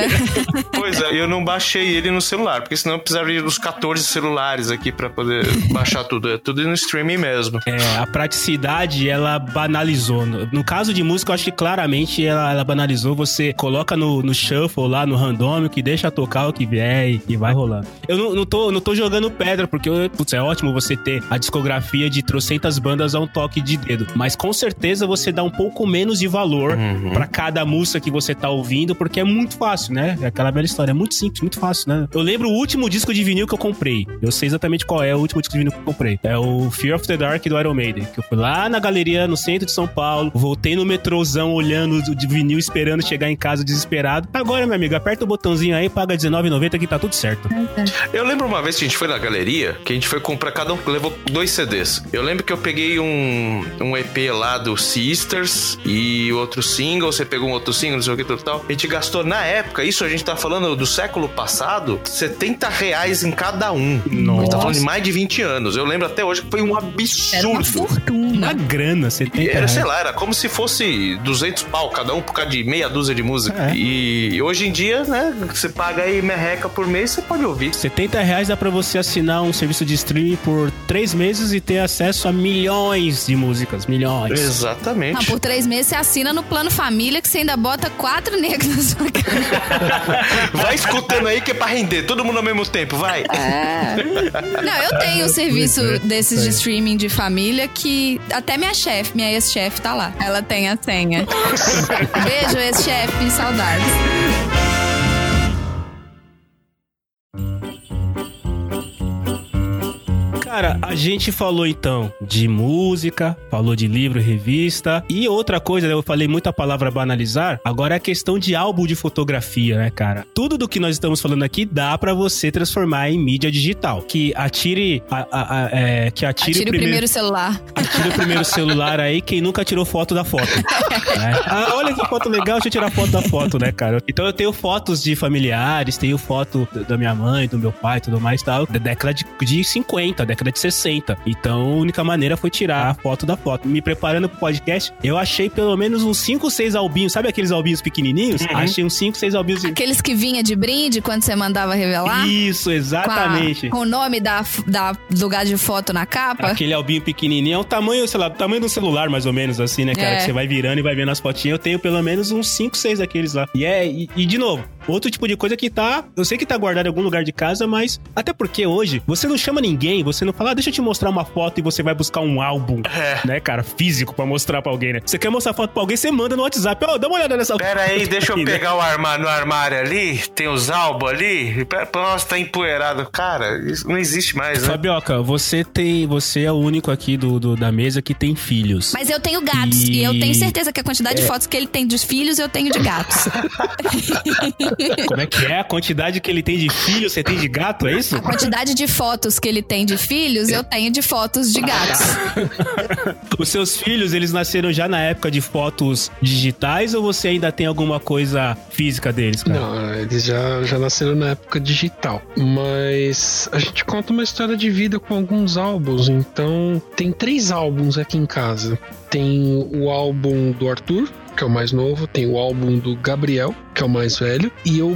Pois é, eu não baixei ele no celular, porque senão eu precisaria dos 14 celulares aqui pra poder baixar tudo. É tudo no streaming mesmo. É, a praticidade, ela banalizou. No, no caso de música, eu acho que claramente ela, ela banalizou. Você coloca no, no shuffle lá, no randômico, e deixa tocar o que vier e, e vai rolando. Eu não, não, tô, não tô jogando pedra, porque eu- putz, é ótimo você ter a discografia de trocentas bandas a um toque de dedo. Mas com certeza você dá um pouco menos de valor Uhum. pra cada música que você tá ouvindo, porque é muito fácil, né? É aquela velha história, é muito simples, muito fácil, né? Eu lembro o último disco de vinil que eu comprei. Eu sei exatamente qual é o último disco de vinil que eu comprei. É o Fear of the Dark do Iron Maiden. Que eu fui lá na galeria, no centro de São Paulo, voltei no metrôzão olhando o de vinil, esperando chegar em casa desesperado. Agora, meu amigo, aperta o botãozinho aí, paga R$19,90 que tá tudo certo. Eu lembro uma vez que a gente foi na galeria, que a gente foi comprar, cada um levou dois CDs. Eu lembro que eu peguei um, um EP lá do Sisters e outro single, você pegou um outro single, não sei o que, tudo tal. A gente gastou na época, isso a gente tá falando do século passado, 70 reais em cada um. A gente tá falando de mais de 20 anos. Eu lembro até hoje que foi um Era uma absurdo. fortuna. Uma grana, você tem. E Era, sei lá, era como se fosse 200 pau cada um por causa de meia dúzia de música. É. E hoje em dia, né, você paga aí merreca por mês, você pode ouvir. 70 reais dá pra você assinar um serviço de streaming por três meses e ter acesso a milhões de músicas. Milhões. Exatamente. Não, por três meses você assina no plano família que você ainda bota quatro negros na sua cara. Vai escutando aí que é pra render, todo mundo ao mesmo tempo, vai. Não, eu tenho um serviço desses de streaming de família que até minha chefe, minha ex-chefe tá lá. Ela tem a senha. Beijo, ex-chefe, saudades. Cara, a gente falou então de música, falou de livro, revista e outra coisa, né, eu falei muito a palavra banalizar, agora é a questão de álbum de fotografia, né, cara? Tudo do que nós estamos falando aqui dá pra você transformar em mídia digital. Que atire, a, a- a- é, que atire, Atire o primeiro celular. Atira o primeiro celular aí, quem nunca tirou foto da foto. né? Ah, olha que foto legal, deixa eu tirar foto da foto, né, cara? Então eu tenho fotos de familiares, tenho foto da minha mãe, do meu pai, tudo mais e tal, da década de, de 50, década de 60. Então a única maneira foi tirar a foto da foto. Me preparando pro podcast, eu achei pelo menos uns 5, 6 albinhos, sabe aqueles albinhos pequenininhos? Achei uns 5, 6 albinhos. Aqueles que vinha de brinde quando você mandava revelar. Isso, Com, a- exatamente. com o nome da, da lugar de foto na capa. Aquele albinho pequenininho, é o tamanho, sei lá, do tamanho de um celular, mais ou menos, assim, né, cara? É. Que você vai virando e vai vendo as fotinhas. Eu tenho pelo menos uns 5, 6 daqueles lá. E é, e, e, de novo, outro tipo de coisa que tá. Eu sei que tá guardado em algum lugar de casa, mas. Até porque hoje, você não chama ninguém, você não fala, ah, deixa eu te mostrar uma foto e você vai buscar um álbum, É. né, cara, físico pra mostrar pra alguém, né? Você quer mostrar foto pra alguém, você manda no WhatsApp, ó, dá uma olhada nessa Pera aí, deixa eu Né? pegar o armário no armário ali, tem os álbuns ali. Nossa, tá empoeirado. Cara, isso não existe mais, né? Fabioca, você tem. Você é o único aqui do, do- da mesa que tem filhos. Mas eu tenho gatos. E... E- eu tenho certeza que a quantidade É. de fotos que ele tem dos filhos, eu tenho de gatos. Como é que é? A quantidade que ele tem de filhos, você tem de gato, é isso? A quantidade de fotos que ele tem de filhos, eu tenho de fotos de gatos. Os seus filhos, eles nasceram já na época de fotos digitais ou você ainda tem alguma coisa física deles, cara? Não, eles já, já nasceram na época digital. Mas a gente conta uma história de vida com alguns álbuns. Então, tem três álbuns aqui em casa. Tem o álbum do Arthur, que é o mais novo. Tem o álbum do Gabriel, que é o mais velho. E, eu,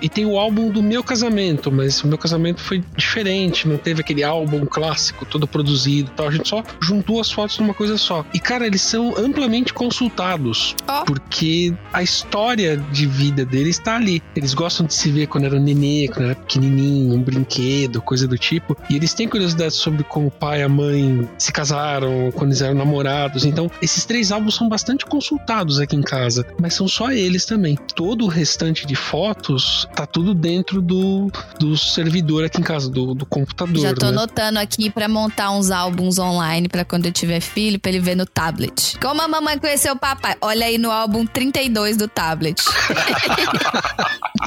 e tem o álbum do meu casamento. Mas o meu casamento foi diferente. Não teve aquele álbum clássico, todo produzido e tal. A gente só juntou as fotos numa coisa só. E, cara, eles são amplamente consultados. Ó. Porque a história de vida deles está ali. Eles gostam de se ver quando era nenê, quando era pequenininho, um brinquedo, coisa do tipo. E eles têm curiosidade sobre como o pai e a mãe se casaram, quando eles eram namorados. Então, esses três álbuns são bastante consultados aqui em casa. Mas são só eles também. Todo o restante de fotos tá tudo dentro do, do servidor aqui em casa, do, do computador. Já tô né? anotando aqui pra montar uns álbuns online pra quando eu tiver filho, pra ele ver no tablet. Como a mamãe conheceu o papai? Olha aí no álbum 32 do tablet.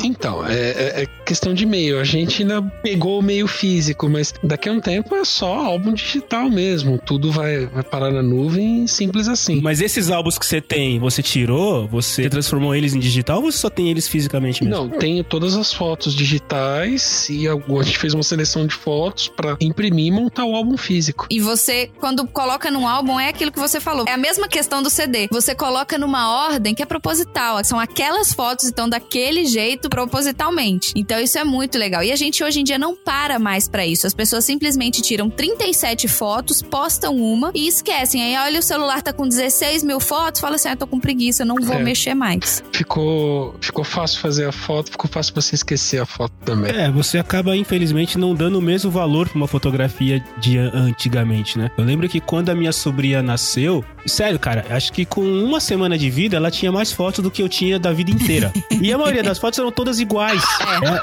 Então, é, é- é questão de meio. A gente ainda pegou o meio físico, mas daqui a um tempo é só álbum digital mesmo. Tudo vai, vai parar na nuvem, simples assim. Mas esses álbuns que você tem, você você tirou, você transformou eles em digital ou você só tem eles fisicamente mesmo? Não, tenho todas as fotos digitais e a gente fez uma seleção de fotos pra imprimir e montar o álbum físico. E você, quando coloca num álbum, é aquilo que você falou. É a mesma questão do CD. Você coloca numa ordem que é proposital. São aquelas fotos, então, daquele jeito, propositalmente. Então, isso é muito legal. E a gente, hoje em dia, não para mais pra isso. As pessoas simplesmente tiram 37 fotos, postam uma e esquecem. Aí, olha, o celular tá com 16 mil fotos, fala assim, ah, tô com preguiça, não vou É. mexer mais. Ficou, ficou fácil fazer a foto, ficou fácil você esquecer a foto também. É, você acaba, infelizmente, não dando o mesmo valor pra uma fotografia de an- antigamente, né? Eu lembro que quando a minha sobrinha nasceu, sério, cara, acho que com uma semana de vida, ela tinha mais fotos do que eu tinha da vida inteira. e a maioria das fotos eram todas iguais.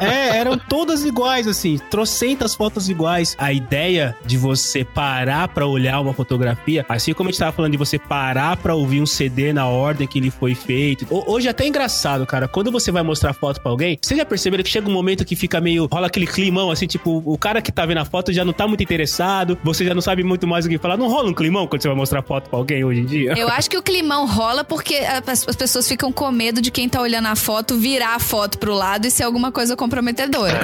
É, é, eram todas iguais, assim, trocentas fotos iguais. A ideia de você parar pra olhar uma fotografia, assim como a gente tava falando de você parar pra ouvir um CD na ordem que ele foi feito. Ho- Hoje é até engraçado, cara, quando você vai mostrar foto pra alguém, vocês já perceberam que chega um momento que fica meio. rola aquele climão, assim, tipo, o cara que tá vendo a foto já não tá muito interessado, você já não sabe muito mais o que falar. Não rola um climão quando você vai mostrar foto pra alguém hoje em dia? Eu acho que o climão rola porque as, as pessoas ficam com medo de quem tá olhando a foto virar a foto pro lado e ser alguma coisa comprometedora.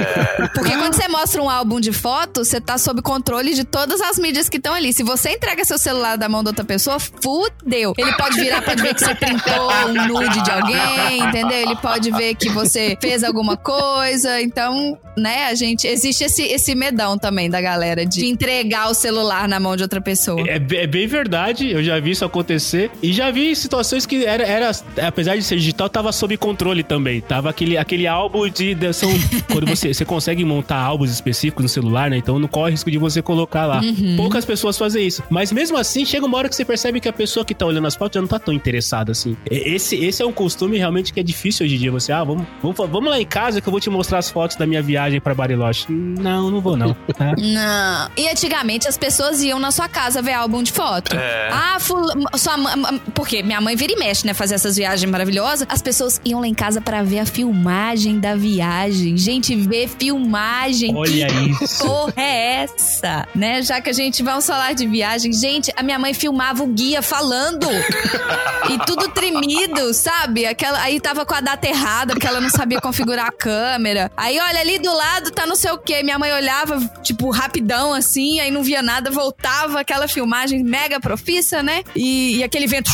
Porque quando você mostra um álbum de foto, você tá sob controle de todas as mídias que estão ali. Se você entrega seu celular da mão da outra pessoa, fudeu. Ele pode virar, pode ver que você printou um nude de alguém, entendeu? Ele pode ver que você fez alguma coisa. Então, né, a gente. Existe esse, esse medão também da galera de entregar o celular na mão de outra pessoa. É, é bem verdade, eu já vi isso acontecer. E já vi situações que era, era apesar de ser digital, tava sob controle também. Tava aquele, aquele álbum de. de- são, quando você, você consegue montar álbuns específicos no celular, né? Então não corre risco de você colocar lá. Poucas pessoas fazem isso. Mas mesmo assim, chega uma hora que você percebe que a pessoa que tá olhando as fotos já não tá tão interessada assim. E- Esse, esse é um costume realmente que é difícil hoje em dia. Você, ah, vamos, vamos, vamos lá em casa que eu vou te mostrar as fotos da minha viagem pra Bariloche. Não, não vou não. Tá? Não. E antigamente as pessoas iam na sua casa ver álbum de foto. Ah, fula... sua mãe. Porque minha mãe vira e mexe, né? Fazer essas viagens maravilhosas. As pessoas iam lá em casa pra ver a filmagem da viagem. Gente, ver filmagem. Olha que isso. porra é essa? Né? Já que a gente vamos falar de viagem. Gente, a minha mãe filmava o guia falando. e tudo tremido, sabe? Aquela, aí tava com a data errada, porque ela não sabia configurar a câmera. Aí, olha, ali do lado tá não sei o quê. Minha mãe olhava, tipo, rapidão assim, aí não via nada, voltava aquela filmagem mega profissa, né? E, e aquele vento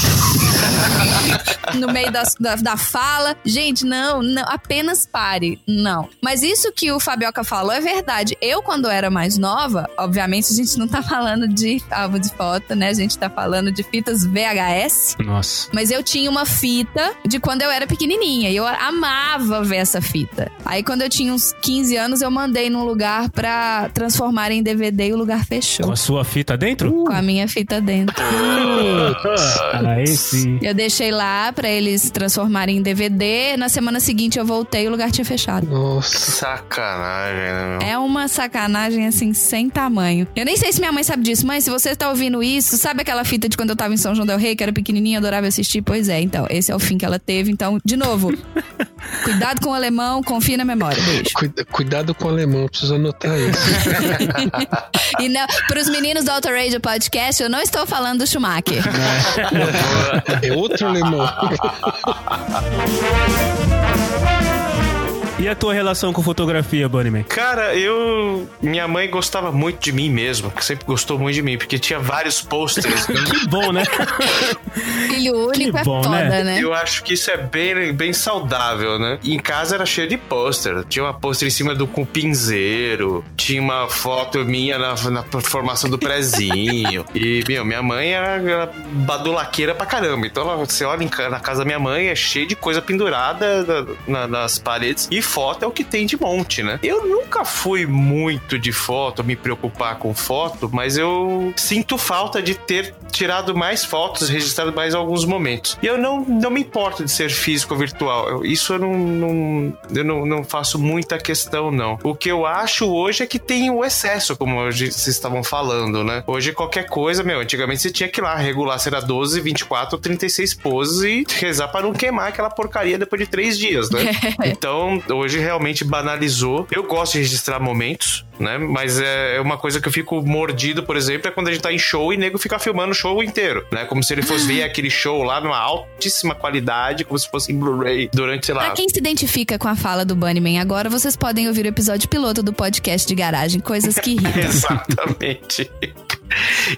no meio das- da, da fala. Gente, não, não, apenas pare. Não. Mas isso que o Fabioca falou é verdade. Eu, quando era mais nova, obviamente a gente não tá falando de álbum de foto, né? A gente tá falando de fitas VHS. Nossa. Mas eu tinha uma fita de quando eu era pequenininha e eu amava ver essa fita. Aí quando eu tinha uns 15 anos, eu mandei num lugar pra transformar em DVD e o lugar fechou. Com a sua fita dentro? Com a minha fita dentro. Aí sim. Eu deixei lá pra eles transformarem em DVD. Na semana seguinte eu voltei e o lugar tinha fechado. Nossa. Sacanagem, né, meu? É uma sacanagem assim, sem tamanho. Eu nem sei se minha mãe sabe disso. Mãe, se você tá ouvindo isso, sabe aquela fita de quando eu tava em São João Del Rei, que era pequenininha, adorava assistir? Pois é, então, esse é o fim que ela teve. Então, de novo, cuidado com o alemão, confia na memória. Beijo. Cuida- cuidado com o alemão, preciso anotar isso. E não, pros meninos do Auto Radio Podcast, eu não estou falando do Schumacher. É outro alemão. E a tua relação com fotografia, Bunnyman? Cara, eu. Minha mãe gostava muito de mim mesmo, que sempre gostou muito de mim, porque tinha vários pôsteres. Que bom, né? Filho único é bom, foda, né? né? Eu acho que isso é bem, bem saudável, né? Em casa era cheio de pôster. Tinha uma pôster em cima do cupinzeiro, tinha uma foto minha na, na formação do prezinho. E, meu, minha mãe era, era badulaqueira pra caramba. Então, ela- você olha na casa da minha mãe, é cheio de coisa pendurada na- na- nas paredes. E foto é o que tem de monte, né? Eu nunca fui muito de foto, me preocupar com foto, mas eu sinto falta de ter tirado mais fotos, registrado mais alguns momentos. E eu não, não me importo de ser físico ou virtual. Eu- isso eu não, não- eu não, não faço muita questão, não. O que eu acho hoje é que tem o excesso, como hoje vocês estavam falando, né? Hoje qualquer coisa, meu, antigamente você tinha que ir lá regular se era 12, 24 ou 36 poses e rezar pra não queimar aquela porcaria depois de três dias, né? então, hoje realmente banalizou. Eu gosto de registrar momentos, né? Mas é uma coisa que eu fico mordido, por exemplo, é quando a gente tá em show e nego fica filmando o show inteiro, né? Como se ele fosse ver aquele show lá numa altíssima qualidade, como se fosse em Blu-ray durante, sei lá. Pra quem se identifica com a fala do Bunnyman agora, vocês podem ouvir o episódio piloto do podcast de garagem, coisas que irritam. Exatamente.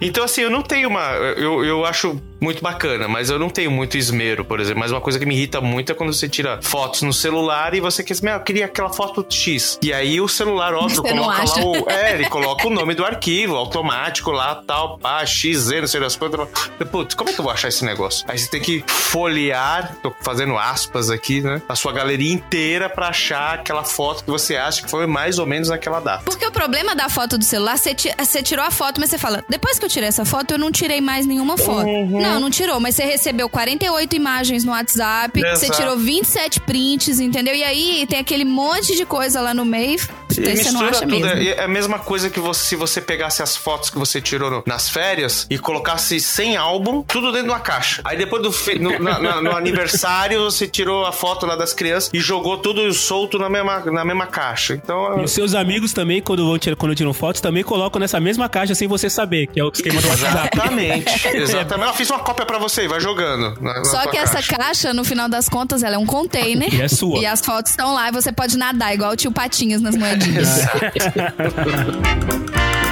Então, assim, eu não tenho uma. Eu, eu acho muito bacana, mas eu não tenho muito esmero, por exemplo. Mas uma coisa que me irrita muito é quando você tira fotos no celular e você quer, meu, eu queria aquela foto X. E aí o celular, óbvio, Você coloca lá o. É, ele coloca o nome do arquivo automático lá, tal, pá, XZ, não sei das quantas. Putz, como é que eu vou achar esse negócio? Aí você tem que folhear, tô fazendo aspas aqui, né? A sua galeria inteira pra achar aquela foto que você acha que foi mais ou menos naquela data. Porque o problema da foto do celular, você, ti- você tirou a foto, mas você fala, depois que eu tirei essa foto, eu não tirei mais nenhuma foto. Não, não tirou, mas você recebeu 48 imagens no WhatsApp, você Exato. tirou 27 prints, entendeu? E aí tem aquele monte de coisa lá no meio, E você não mistura acha tudo. mesmo. É é a mesma coisa que você, se você pegasse as fotos que você tirou no- nas férias e colocasse sem álbum, tudo dentro de uma caixa. Aí depois do fe- no, na- na- no aniversário, você tirou a foto lá das crianças e jogou tudo solto na mesma, na mesma caixa. Então. E os seus amigos também, quando, vão tirar, quando tiram fotos, também colocam nessa mesma caixa sem você saber, que é o esquema do WhatsApp. Exatamente, exatamente. Eu fiz uma cópia pra você, vai jogando. na- na Só que essa caixa. caixa, no final das contas, ela é um container. E é sua. E as fotos estão lá e você pode nadar, igual o tio Patinhas nas moedinhas.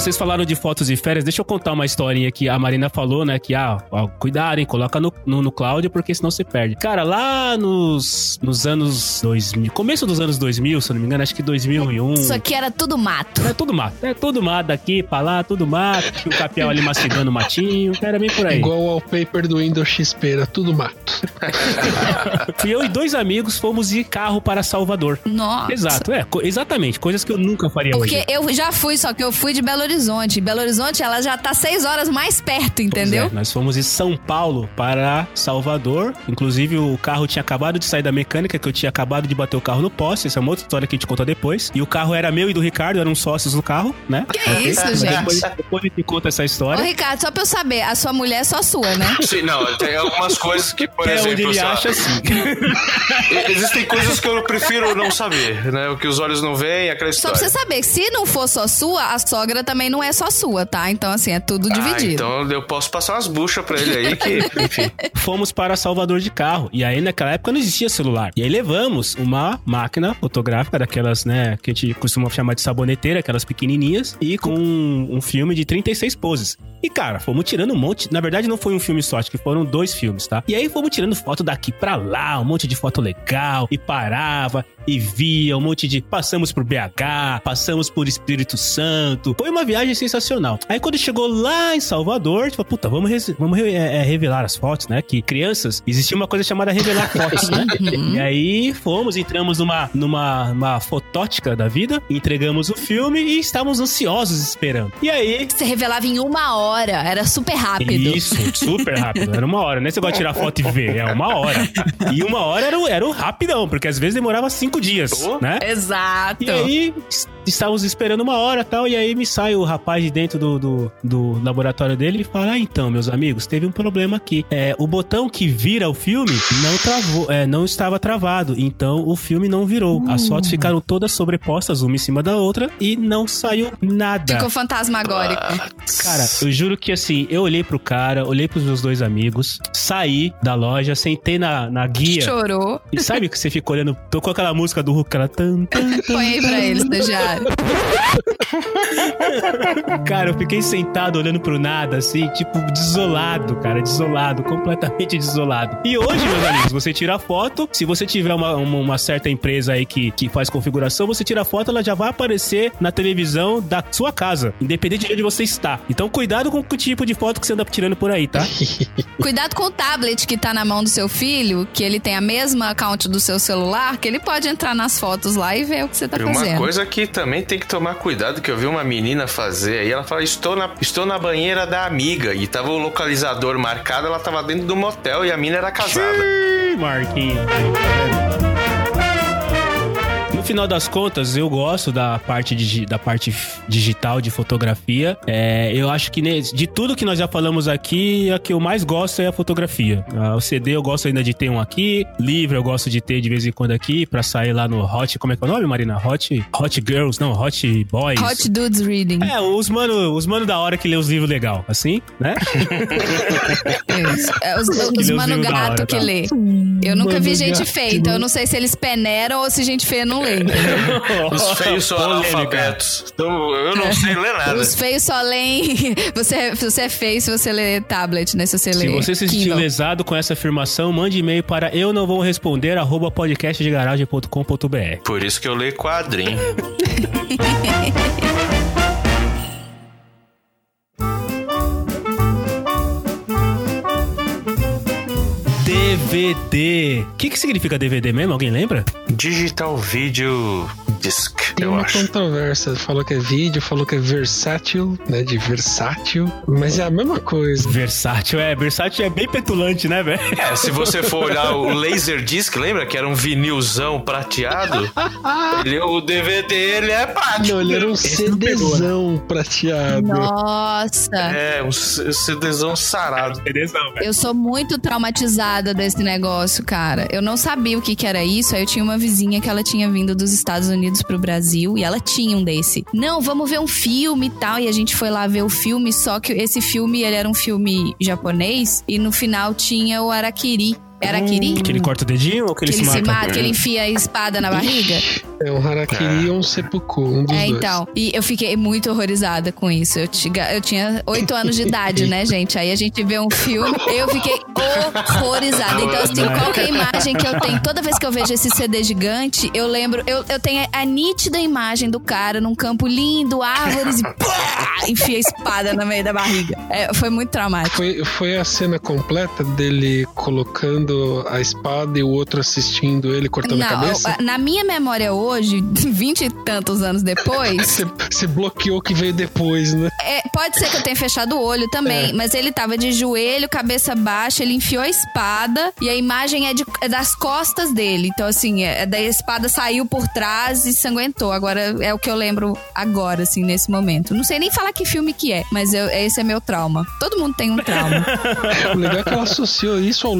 Vocês falaram de fotos de férias, deixa eu contar uma historinha que a Marina falou, né? Que, ah, ó, cuidado, hein? Coloca no, no, no cloud porque senão você perde. Cara, lá nos, nos anos 2000, começo dos anos 2000, se eu não me engano, acho que 2001. Isso aqui era tudo mato. É tudo mato. É tudo mato daqui pra lá, tudo mato. Tinha o capial ali mastigando o matinho. Era bem por aí. Igual o wallpaper do Windows XP, era tudo mato. Fui eu e dois amigos fomos de carro para Salvador. Nossa. Exato, é, exatamente. Coisas que eu nunca faria Porque hoje. eu já fui, só que eu fui de Belo Horizonte. Belo Horizonte, ela já tá seis horas mais perto, Pois entendeu? é, nós fomos de São Paulo para Salvador. Inclusive, o carro tinha acabado de sair da mecânica, que eu tinha acabado de bater o carro no poste. Essa é uma outra história que a gente conta depois. E o carro era meu e do Ricardo, eram sócios do carro, né? Que Ok? isso, Mas gente? Depois, depois a gente conta essa Ô, história. Ricardo, só pra eu saber, a sua mulher é só sua, né? Sim, não, tem algumas coisas que, por Que é exemplo, onde ele lá, acha assim. existem coisas que eu prefiro não saber, né? O que os olhos não veem, aquela Só pra história. você saber, se não for só sua, a sogra também não é só sua, tá? Então, assim, é tudo Ah, dividido. então eu posso passar umas buchas pra ele aí que, enfim. Fomos para Salvador de carro. E aí, naquela época, não existia celular. E aí levamos uma máquina fotográfica daquelas, né, que a gente costuma chamar de saboneteira, aquelas pequenininhas, e com um, um filme de 36 poses. E, cara, fomos tirando um monte. Na verdade, não foi um filme só, acho que foram dois filmes, tá? E aí fomos tirando foto daqui pra lá, um monte de foto legal, e parava, e via, um monte de. Passamos por BH, passamos por Espírito Santo. Foi uma viagem sensacional. Aí quando chegou lá em Salvador, falou, puta, vamos, res- vamos re- é, é, revelar as fotos, né? Que crianças, existia uma coisa chamada revelar fotos, né? Uhum. E aí fomos, entramos numa, numa, numa fotótica da vida, entregamos o filme e estávamos ansiosos esperando. E aí. Você revelava em uma hora, era super rápido. Isso, super rápido. Era uma hora, né? Você gosta de tirar foto e ver, é uma hora. E uma hora era, o- era o rapidão, porque às vezes demorava cinco dias, né? Exato. E aí, estávamos esperando uma hora tal, e aí me sai o rapaz de dentro do, do, do laboratório dele e fala: Ah, então, meus amigos, teve um problema aqui. É, o botão que vira o filme não travou, é, não estava travado, então o filme não virou. As fotos ficaram todas sobrepostas, uma em cima da outra, e não saiu nada. Ficou fantasmagórico. Cara, eu juro que assim, eu olhei pro cara, olhei pros meus dois amigos, saí da loja, sentei na, na guia. Chorou. E sabe que você fica olhando, tocou aquela música do Hulk, aquela tan, tan, tan, Põe aí pra eles, estagiário. Cara, eu fiquei sentado olhando pro nada, assim, tipo, desolado, cara, desolado, completamente desolado. E hoje, meus amigos, você tira a foto, se você tiver uma, uma, uma certa empresa aí que, que faz configuração, você tira a foto, ela já vai aparecer na televisão da sua casa, independente de onde você está. Então, cuidado com o tipo de foto que você anda tirando por aí, tá? Cuidado com o tablet que tá na mão do seu filho, que ele tem a mesma account do seu celular, que ele pode entrar nas fotos lá e ver o que você tá E uma fazendo. coisa que também tem que tomar cuidado, que eu vi uma menina fazer aí, ela fala, estou na, estou na banheira da amiga, e tava o localizador marcado, ela tava dentro do motel e a mina era casada. Ih, Marquinhos. No final das contas, eu gosto da parte, digi- da parte digital de fotografia. É, eu acho que de tudo que nós já falamos aqui, a que eu mais gosto é a fotografia. Ah, o CD eu gosto ainda de ter um aqui. Livro eu gosto de ter de vez em quando aqui pra sair lá no Hot. Como é que é o nome, Marina? Hot, Hot Girls, não, Hot Boys. Hot Dudes Reading. É, os mano, os mano da hora que lê os livros legal, assim, né? É, os os os mano gato hora, que tá? lê. Eu nunca Mano vi gente gato. feia, então eu não sei se eles peneiram ou se gente feia não lê. Os feios são analfabetos. Então eu não sei ler nada. Os feios só leem. Você, você é feio se você lê tablet, né? Se você Se lê. você se sentiu Kindle. lesado com essa afirmação, mande e-mail para eu não vou responder arroba podcastdegaragem.com.br. Por isso que eu leio quadrinho. DVD. O que, que significa DVD mesmo? Alguém lembra? Digital Video Disc, Tem eu uma acho. controvérsia. Falou que é vídeo, falou que é versátil, né? De versátil. Mas é a mesma coisa. Versátil, é. Versátil é bem petulante, né, velho? É, se você for olhar o Laserdisc, lembra que era um vinilzão prateado? Ele- o DVD, ele é prático. Não, ele era um Esse não pegou, CDzão prateado. Nossa. É, um CDzão sarado. Belezão, velho. Eu sou muito traumatizada desse negócio, cara. Eu não sabia o que, que era isso. Aí eu tinha uma vizinha que ela tinha vindo dos Estados Unidos pro Brasil e ela tinha um desse. Não, vamos ver um filme e tal. E a gente foi lá ver o filme, só que esse filme ele era um filme japonês e no final tinha o Arakiri. Araquiri? Que ele corta o dedinho ou que ele que se ele se mata? mata, que ele enfia a espada na barriga? É um harakiri ou um seppuku, um dos É, dois. então. E eu fiquei muito horrorizada com isso. Eu, tinha- eu tinha oito anos de idade, né, gente? Aí a gente vê um filme, eu fiquei horrorizada. Então, assim, qualquer imagem que eu tenho, toda vez que eu vejo esse CD gigante, eu lembro, eu, eu tenho a nítida imagem do cara num campo lindo, árvores e pá, enfia a espada no meio da barriga. É, foi muito traumático. Foi, foi a cena completa dele colocando a espada e o outro assistindo ele cortando a cabeça? Não, na minha memória hoje, vinte e tantos anos depois, Você, bloqueou o que veio depois, né? É, pode ser que eu tenha fechado o olho também, mas ele tava de joelho, cabeça baixa, ele enfiou a espada e a imagem é, de- é das costas dele. Então, assim, é, da espada saiu por trás e sanguentou. Agora é o que eu lembro agora, assim, nesse momento. Não sei nem falar que filme que é, mas eu- esse é meu trauma. Todo mundo tem um trauma. O legal é que ela associou isso ao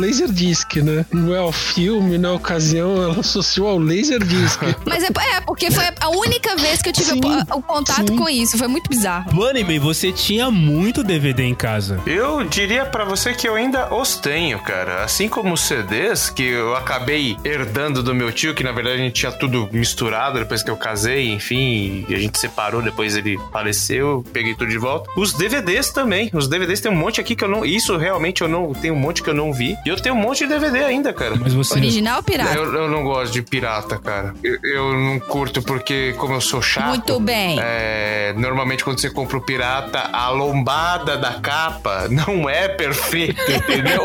Laserdisc, né? Não é ao filme, na ocasião, ela associou ao Laserdisc. mas é, é, porque foi a única vez que eu tive Sim, o, o contato sim. com isso. Foi muito bizarro. Bunnyman, você tinha muito DVD em casa. Eu diria pra você que eu ainda os tenho, cara. Assim como os CDs, que eu acabei herdando do meu tio, que na verdade a gente tinha tudo misturado depois que eu casei, enfim, e a gente separou, depois ele faleceu, eu peguei tudo de volta. Os DVDs também. Os DVDs tem um monte aqui que eu não. Isso realmente eu não. Tem um monte que eu não vi. E eu tenho um monte de DVD ainda, cara. Mas você. Original ou pirata? Eu, eu não gosto de pirata, cara. Eu, eu não curto porque, como eu sou chato. Muito bem. É, normalmente quando você compra o pirata, a lombada da capa não é perfeita, entendeu?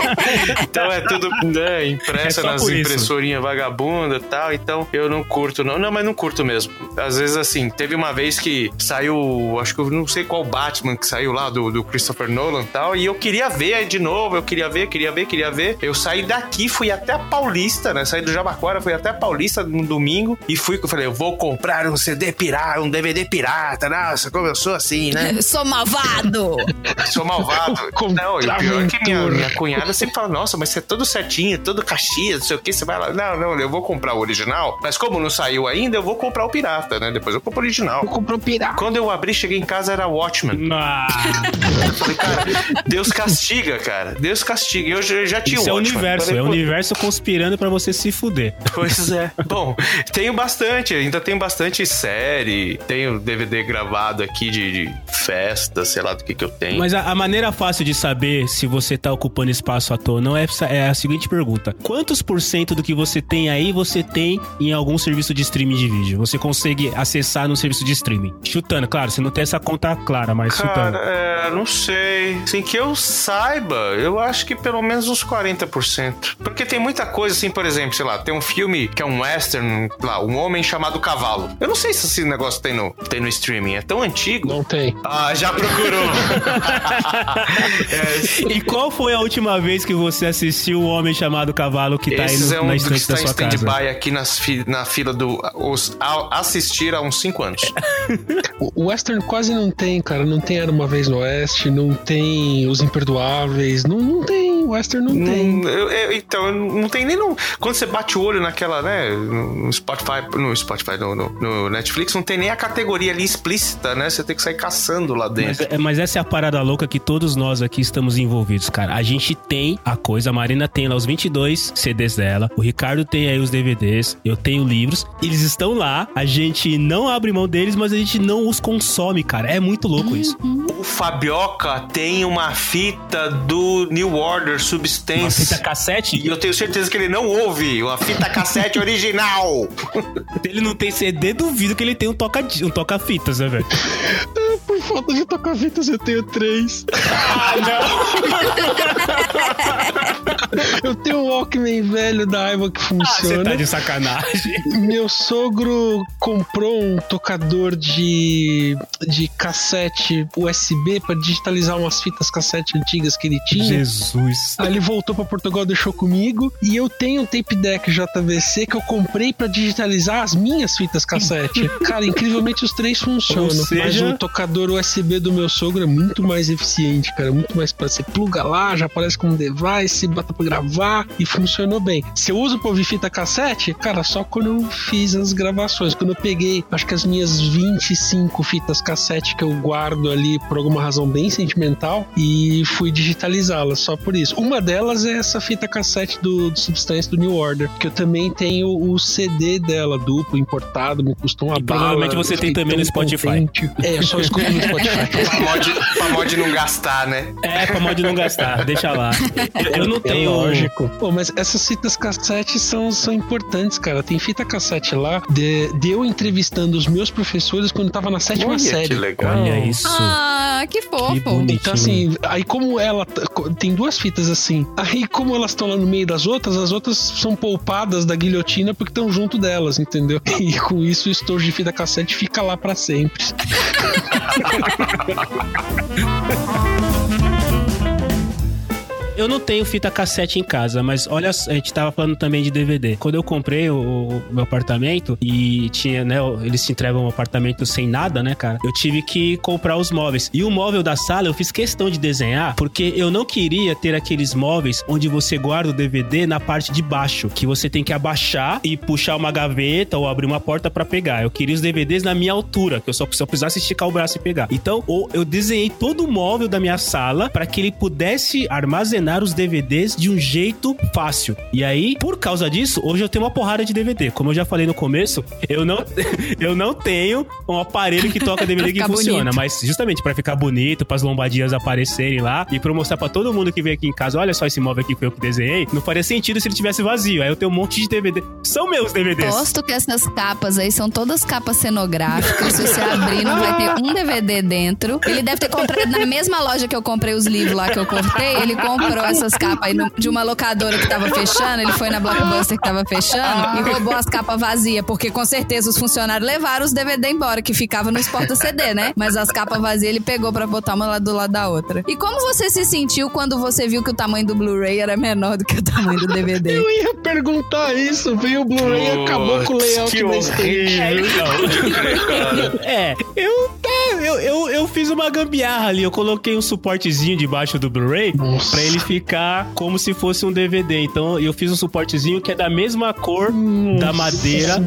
então é tudo né, impressa É nas impressorinhas vagabunda e tal. Então eu não curto, não. Não, mas não curto mesmo. Às vezes, assim, teve uma vez que saiu, acho que eu não sei qual Batman que saiu lá do, do Christopher Nolan e tal, e eu queria ver de novo, eu queria ver, queria ver, queria ver. Eu saí daqui, fui até a Paulista, né? Saí do Jabaquara, fui até a Paulista no domingo e fui, eu falei, eu vou comprar um CD pirata, um DVD pirata. Nossa, como eu sou assim, né? Sou malvado! Sou malvado. Não, e o pior é que minha, minha cunhada sempre fala, nossa, mas você é todo certinho, todo caxias, não sei o que, você vai lá. Não, não, eu vou comprar o original, mas como não saiu ainda, eu vou comprar o pirata, né? Depois eu compro o original. Comprou pirata. Quando eu abri, cheguei em casa, era Watchmen. Ah, Eu falei, cara, Deus castiga, cara. Deus castiga. E eu já, já tinha isso é o o Watchmen. Universo, é o universo conspirando pra você se fuder. Pois é. Bom, tenho bastante, ainda tenho bastante série, tenho DVD gravado aqui de, de festa, sei lá do que que eu tenho. Mas a, a maneira fácil de saber se você tá ocupando espaço à toa não é, é a seguinte pergunta: quantos por cento do que você tem aí você tem em algum serviço de streaming de vídeo? Você consegue acessar no serviço de streaming? Chutando, claro, você não tem essa conta clara, mas chutando. Cara, é, não sei. Assim, que eu saiba, eu acho que pelo menos uns 40%. Porque tem muita coisa, assim, por exemplo, sei lá, tem um filme que é um western, lá, um homem chamado cavalo. Eu não sei se esse negócio tem no, tem no streaming. É tão antigo. Não tem. Ah, já procurou. É, E qual foi a última vez que você assistiu o Homem Chamado Cavalo que tá aí no, é um na dos que estante está da em sua casa? stand-by aqui nas fi- na fila do os, a- assistir há uns 5 anos. O Western quase não tem, cara. Não tem Era Uma Vez no Oeste, não tem Os Imperdoáveis, não, não tem. O Western não tem. Hum, eu- eu- então, não tem nem no. Quando você bate o olho naquela, né? No Spotify, no Spotify, no, no- no Netflix, não tem nem a categoria ali explícita, né? Você tem que sair caçando lá Mas, dentro. é- mas essa é a parada louca que todos nós aqui estamos envolvidos, cara. A gente tem a coisa, a Marina tem lá os 22 CDs dela, o Ricardo tem aí os DVDs, eu tenho livros, eles estão lá, a gente não abre mão deles, mas a gente não os consome, cara. É muito louco isso. O Fabioca tem uma fita do New Order Uma Substance. fita cassete, E eu tenho certeza que ele não ouve uma fita cassete original. ele não tem CD, duvido que ele tem um toca um toca fitas, né, velho? Por falta de tocar fitas, eu tenho três. eu tenho um Walkman velho da Aiva que Ah, você funciona. tá de sacanagem. Meu sogro comprou um tocador de, de cassete USB pra digitalizar umas fitas cassete antigas que ele tinha. Jesus. Aí ele voltou pra Portugal, deixou comigo. E eu tenho um tape deck JVC que eu comprei pra digitalizar as minhas fitas cassete. Cara, incrivelmente os três funcionam. Seja- Mas o tocador USB do meu sogro é muito mais eficiente, cara. Muito mais pra você pluga lá, já aparece como device, bota pra gravar e funcionou bem. Se eu uso pra ouvir fita cassete, cara, só quando eu fiz as gravações. Quando eu peguei, acho que as minhas 25 fitas cassete que eu guardo ali por alguma razão bem sentimental e fui digitalizá-las só por isso. Uma delas é essa fita cassete do, do Substance do New Order, que eu também tenho o CD dela, duplo, importado, me custou uma E bala. provavelmente você tem também no Spotify. contente. É, eu só escuto no Spotify. pra, mod, pra mod não gastar, né? É, pra mod não gastar, deixa lá. Eu, eu não É tenho. lógico. Pô, mas essas fitas cassete são, são importantes, cara. Tem fita cassete lá de, de eu entrevistando os meus professores quando eu tava na sétima Olha série. que legal. Olha isso. Ah, que fofo. Que. Então, assim, aí como ela. Tem duas fitas assim. Aí, como elas estão lá no meio das outras, as outras são poupadas da guilhotina porque estão junto delas, entendeu? E com isso, o estojo de fita cassete fica lá pra sempre. Eu não tenho fita cassete em casa, mas olha, a gente tava falando também de DVD. Quando eu comprei o, o meu apartamento e tinha, né, eles te entregam um apartamento sem nada, né, cara? Eu tive que comprar os móveis. E o móvel da sala eu fiz questão de desenhar, porque eu não queria ter aqueles móveis onde você guarda o DVD na parte de baixo, que você tem que abaixar e puxar uma gaveta ou abrir uma porta pra pegar. Eu queria os DVDs na minha altura, que eu só, só precisasse esticar o braço e pegar. Então, eu desenhei todo o móvel da minha sala para que ele pudesse armazenar os DVDs de um jeito fácil. E aí, por causa disso, hoje eu tenho uma porrada de DVD. Como eu já falei no começo, eu não, eu não tenho um aparelho que toca DVD que funciona, bonito. mas justamente para ficar bonito, para as lombadinhas aparecerem lá e para mostrar para todo mundo que vem aqui em casa, olha só esse móvel aqui que eu que desenhei, não faria sentido se ele tivesse vazio. Aí eu tenho um monte de DVD. São meus DVDs. Posto que essas capas aí são todas capas cenográficas. Se você abrir, não vai ter um DVD dentro. Ele deve ter comprado na mesma loja que eu comprei os livros lá que eu cortei. Ele comprou essas capas aí no- de uma locadora que tava fechando. Ele foi na Blockbuster que tava fechando e roubou as capas vazias. Porque com certeza os funcionários levaram os DVD embora, que ficava nos porta-CD, né? Mas as capas vazias ele pegou pra botar uma lá do lado da outra. E como você se sentiu quando você viu que o tamanho do Blu-ray era menor do que o tamanho do DVD? Eu ia perguntar isso, veio o Blu-ray e acabou com o layout que da estante. É, eu, eu, eu, eu fiz uma gambiarra ali. Eu coloquei um suportezinho debaixo do Blu-ray Nossa. pra ele ficar como se fosse um DVD. Então eu fiz um suportezinho que é da mesma cor da madeira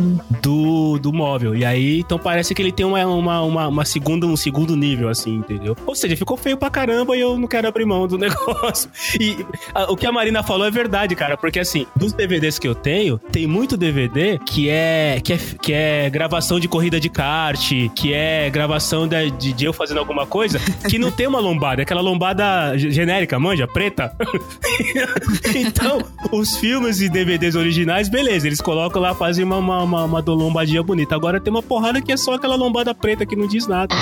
do, do móvel. E aí, então parece que ele tem uma, uma, uma, uma segunda, um segundo nível, assim, entendeu? Ou seja, ficou feio pra caramba e eu não quero abrir mão do negócio. E a- o que a Marina falou é verdade, cara, porque assim, dos DVDs que eu tenho, tem muito DVD que é, que é, que é gravação de corrida de kart, que é gravação da- de, eu fazendo alguma coisa que não tem uma lombada, é aquela lombada ge- genérica, manja, preta. então, os filmes e DVDs originais, beleza, eles colocam lá, fazem uma, uma, uma, uma lombadinha bonita. Agora tem uma porrada que é só aquela lombada preta que não diz nada.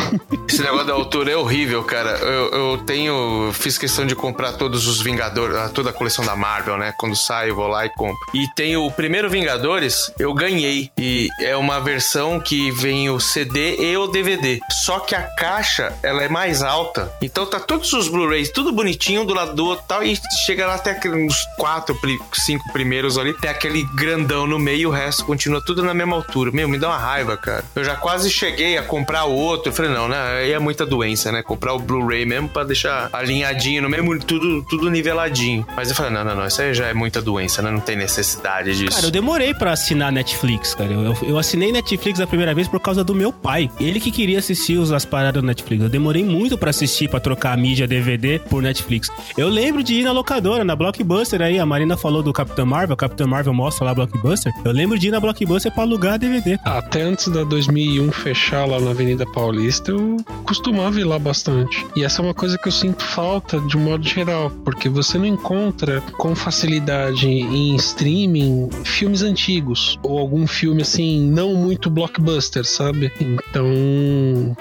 Esse negócio da altura é horrível, cara. Eu, eu tenho. Fiz questão de comprar todos os Vingadores, ah, toda a coleção da Marvel, né? Quando sai, eu vou lá e compro. E tem o primeiro Vingadores, eu ganhei. E é uma versão que vem o CD e o DVD. Só que a caixa, ela é mais alta. Então tá todos os Blu-rays, tudo bonitinho do lado do outro tal. E chega lá até aqueles quatro, cinco primeiros ali. Tem aquele grandão no meio e o resto continua tudo na mesma altura. Meu, me dá uma raiva, cara. Eu já quase cheguei a comprar outro. Eu falei, não, né? Aí é muita doença, né? Comprar o Blu-ray mesmo pra deixar alinhadinho no mesmo, tudo, tudo niveladinho. Mas eu falei, não, não, não. Isso aí já é muita doença, né? Não tem necessidade disso. Cara, eu demorei pra assinar Netflix, cara. Eu, eu, eu assinei Netflix a primeira vez por causa do meu pai. Ele que queria assistir os- as paradas do Netflix. Eu demorei muito pra assistir, pra trocar a mídia DVD por Netflix. Eu lembro de ir na locadora, na Blockbuster aí. A Marina falou do Capitão Marvel. Capitão Marvel mostra lá Blockbuster. Eu lembro de ir na Blockbuster pra alugar DVD. Até antes da 2001 fechar lá na Avenida Paulista, eu costumava ir lá bastante. E essa é uma coisa que eu sinto falta de um modo geral, porque você não encontra com facilidade em streaming filmes antigos ou algum filme assim não muito blockbuster, sabe? Então,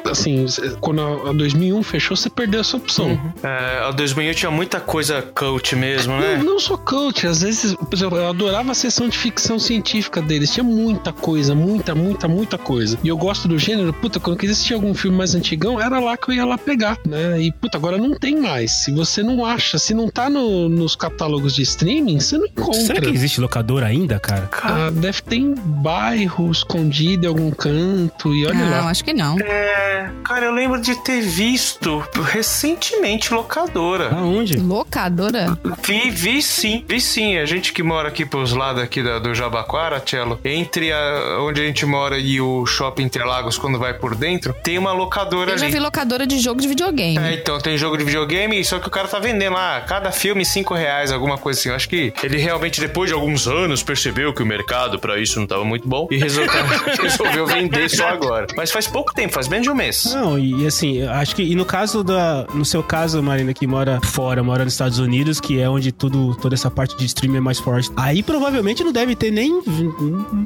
assim, quando a a 2001 fechou, você perdeu essa opção. É, a 2001 tinha muita coisa cult mesmo, né? Não, não sou coach, às vezes, por exemplo, eu adorava a sessão de ficção científica deles. Tinha muita coisa, muita, muita, muita coisa. E eu gosto do gênero, puta, quando eu quis assistir algum filme mais antigão, era lá que eu ia lá pegar, né? E, puta, agora não tem mais. Se você não acha, se não tá no- nos catálogos de streaming, você não encontra. Será que existe locadora ainda, cara? Ah, deve ter em bairro, escondido em algum canto, e olha Não, lá. acho que não. É, cara, eu lembro de ter visto recentemente locadora. Aonde? Locadora? Vi, vi sim, vi sim. A gente que mora aqui pros lados aqui da- do Jabaquara, Cello, entre a, onde a gente mora e o Shopping Interlagos, quando vai por dentro, tem uma locadora Eu já ali. vi locadora de jogo de videogame. É, então, tem jogo de videogame, só que o cara tá vendendo lá, cada filme, cinco reais, alguma coisa assim. Eu acho que ele realmente, depois de alguns anos, percebeu que o mercado pra isso não tava muito bom e resolveu, resolveu vender só agora. Mas faz pouco tempo, faz menos de um mês. Não, e, assim, acho que. E no caso da. No seu caso, Marina, que mora fora, mora nos Estados Unidos, que é onde tudo, toda essa parte de streaming é mais forte. Aí provavelmente não deve ter nem.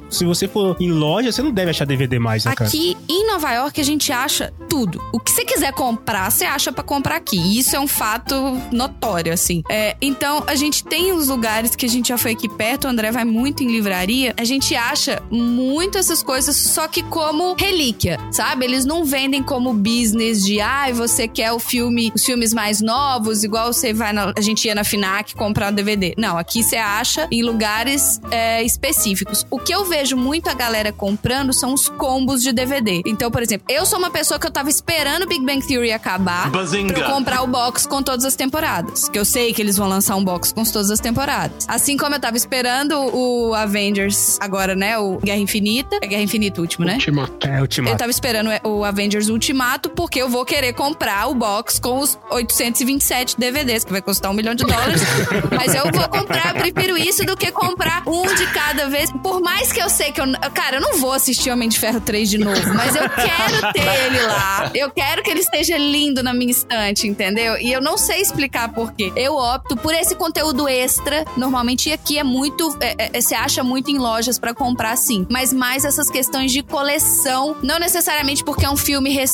Se você for em loja, você não deve achar DVD mais, né, cara? Aqui em Nova York a gente acha tudo. O que você quiser comprar, você acha pra comprar aqui. E isso é um fato notório, assim. É, então a gente tem os lugares que a gente já foi aqui perto, o André vai muito em livraria. A gente acha muito essas coisas, só que como relíquia, sabe? Eles não vendem como business de, ai, você quer o filme, os filmes mais novos, igual você vai na, a gente ia na Finac comprar um DVD. Não, aqui você acha em lugares é, específicos. O que eu vejo muito a galera comprando são os combos de DVD. Então, por exemplo, eu sou uma pessoa que eu tava esperando Big Bang Theory acabar pra eu comprar o box com todas as temporadas. Que eu sei que eles vão lançar um box com todas as temporadas. Assim como eu tava esperando o Avengers agora, né? O Guerra Infinita. É Guerra Infinita o último, né? Ultimato. É, Eu Ultimato. tava esperando o Avengers Ultimato porque eu vou querer comprar o box com os 827 DVDs, que vai custar um milhão de dólares. Mas eu vou comprar, eu prefiro isso do que comprar um de cada vez. Por mais que eu sei que eu. Cara, eu não vou assistir Homem de Ferro 3 de novo, mas eu quero ter ele lá. Eu quero que ele esteja lindo na minha estante, entendeu? E eu não sei explicar por quê. Eu opto por esse conteúdo extra. Normalmente aqui é muito. é, é, você acha muito em lojas pra comprar, sim. Mas mais essas questões de coleção. Não necessariamente porque é um filme recente.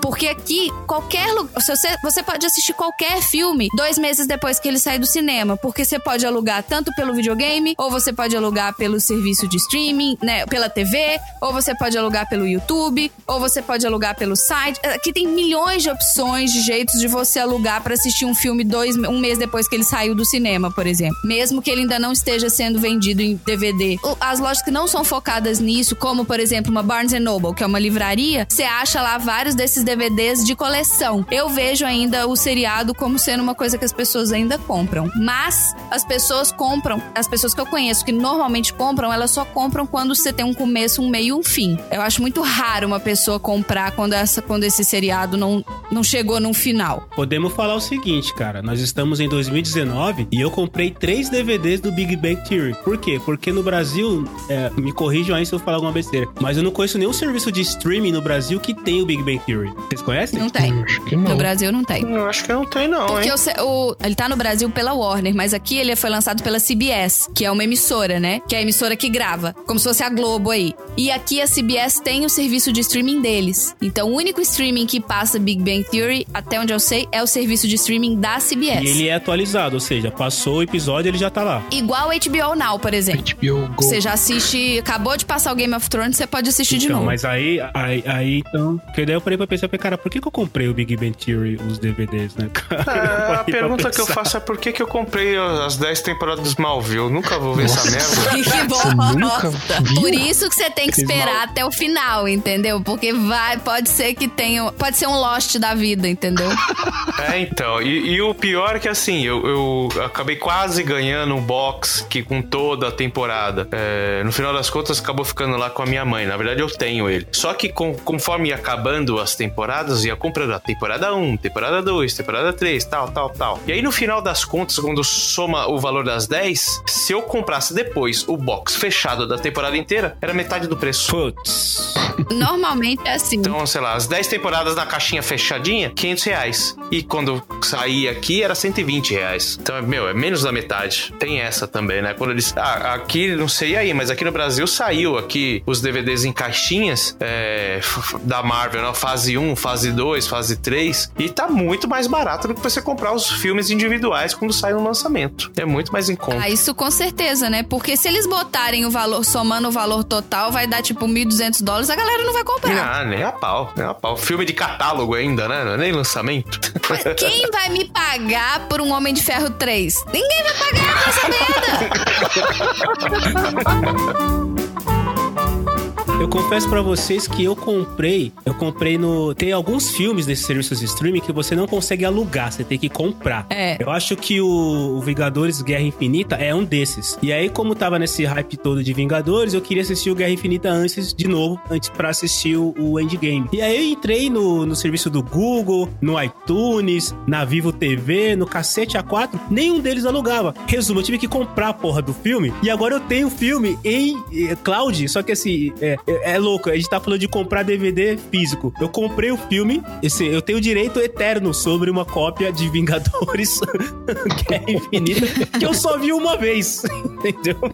Porque aqui, qualquer lugar. Você, você pode assistir qualquer filme dois meses depois que ele sai do cinema. Porque você pode alugar tanto pelo videogame, ou você pode alugar pelo serviço de streaming, né? Pela TV, ou você pode alugar pelo YouTube, ou você pode alugar pelo site. Aqui tem milhões de opções, de jeitos de você alugar pra assistir um filme dois, um mês depois que ele saiu do cinema, por exemplo. Mesmo que ele ainda não esteja sendo vendido em DVD. As lojas que não são focadas nisso, como por exemplo uma Barnes Noble, que é uma livraria, você acha lá vários desses DVDs de coleção. Eu vejo ainda o seriado como sendo uma coisa que as pessoas ainda compram. Mas as pessoas compram, as pessoas que eu conheço que normalmente compram, elas só compram quando você tem um começo, um meio um fim. Eu acho muito raro uma pessoa comprar quando, essa, quando esse seriado não, não chegou num final. Podemos falar o seguinte, cara. Nós estamos em 2019 e eu comprei três DVDs do Big Bang Theory. Por quê? Porque no Brasil, é, me corrijam aí se eu falar alguma besteira, mas eu não conheço nenhum serviço de streaming no Brasil que tem o Big Bang Bang Theory? Vocês conhecem? Não tem. Acho que No não. Brasil não tem. Eu acho que não tem, não, Porque hein? o, ele tá no Brasil pela Warner, mas aqui ele foi lançado pela CBS, que é uma emissora, né? Que é a emissora que grava, como se fosse a Globo aí. E aqui a CBS tem o serviço de streaming deles. Então o único streaming que passa Big Bang Theory, até onde eu sei, é o serviço de streaming da CBS. E ele é atualizado, ou seja, passou o episódio ele já tá lá. Igual o HBO Now, por exemplo. HBO Go. Você já assiste, acabou de passar o Game of Thrones, você pode assistir de Então, novo. mas aí, aí, aí, então. Porque daí eu parei pra pensar, cara, por que, que eu comprei o Big Bang Theory, os DVDs, né? cara? É, a pergunta que eu faço é por que, que eu comprei as 10 temporadas do Smallville? Eu nunca vou ver essa merda. Que nunca viu? Por isso que você tem que esperar até o final, entendeu? Porque vai, pode ser que tenha. Pode ser um Lost da vida, entendeu? É, então. E, e o pior é que assim, eu, eu acabei quase ganhando um box que com toda a temporada. É, no final das contas, acabou ficando lá com a minha mãe. Na verdade, eu tenho ele. Só que com- conforme ia acabando as temporadas, ia comprando a temporada 1, temporada 2, temporada 3, tal, tal, tal. E aí, no final das contas, quando soma o valor das 10, se eu comprasse depois o box fechado da temporada inteira, era metade do preço. Putz. Normalmente é assim. Então, sei lá, as 10 temporadas na caixinha fechadinha, 500 reais. E quando saí aqui, era 120 reais. Então, meu, é menos da metade. Tem essa também, né? Quando eles... Ah, aqui, não sei aí, mas aqui no Brasil saiu aqui os DVDs em caixinhas é, da Marvel, né? Fase 1, fase 2, fase 3. E tá muito mais barato do que você comprar os filmes individuais quando sai no lançamento. É muito mais em conta. Ah, isso com certeza, né? Porque se eles botarem o valor, somando o valor total, vai dar tipo 1.200 dólares, a galera não vai comprar. Ah, nem a pau, nem a pau. Filme de catálogo ainda, né? Não é nem lançamento. Mas quem vai me pagar por um Homem de Ferro 3? Ninguém vai pagar essa merda! Eu confesso pra vocês que eu comprei, eu comprei no. Tem alguns filmes desses serviços de streaming que você não consegue alugar, você tem que comprar. É. Eu acho que o, Vingadores Guerra Infinita é um desses. E aí, como tava nesse hype todo de Vingadores, eu queria assistir o Guerra Infinita antes, de novo, antes pra assistir o, o Endgame. E aí eu entrei no, no serviço do Google, no iTunes, na Vivo TV, no Cacete A4, nenhum deles alugava. Resumo, eu tive que comprar a porra do filme e agora eu tenho o filme em eh, cloud, só que assim, é, é, é louco, a gente tá falando de comprar DVD físico. Eu comprei o filme, esse, eu tenho direito eterno sobre uma cópia de Vingadores Guerra Infinita, que eu só vi uma vez, entendeu?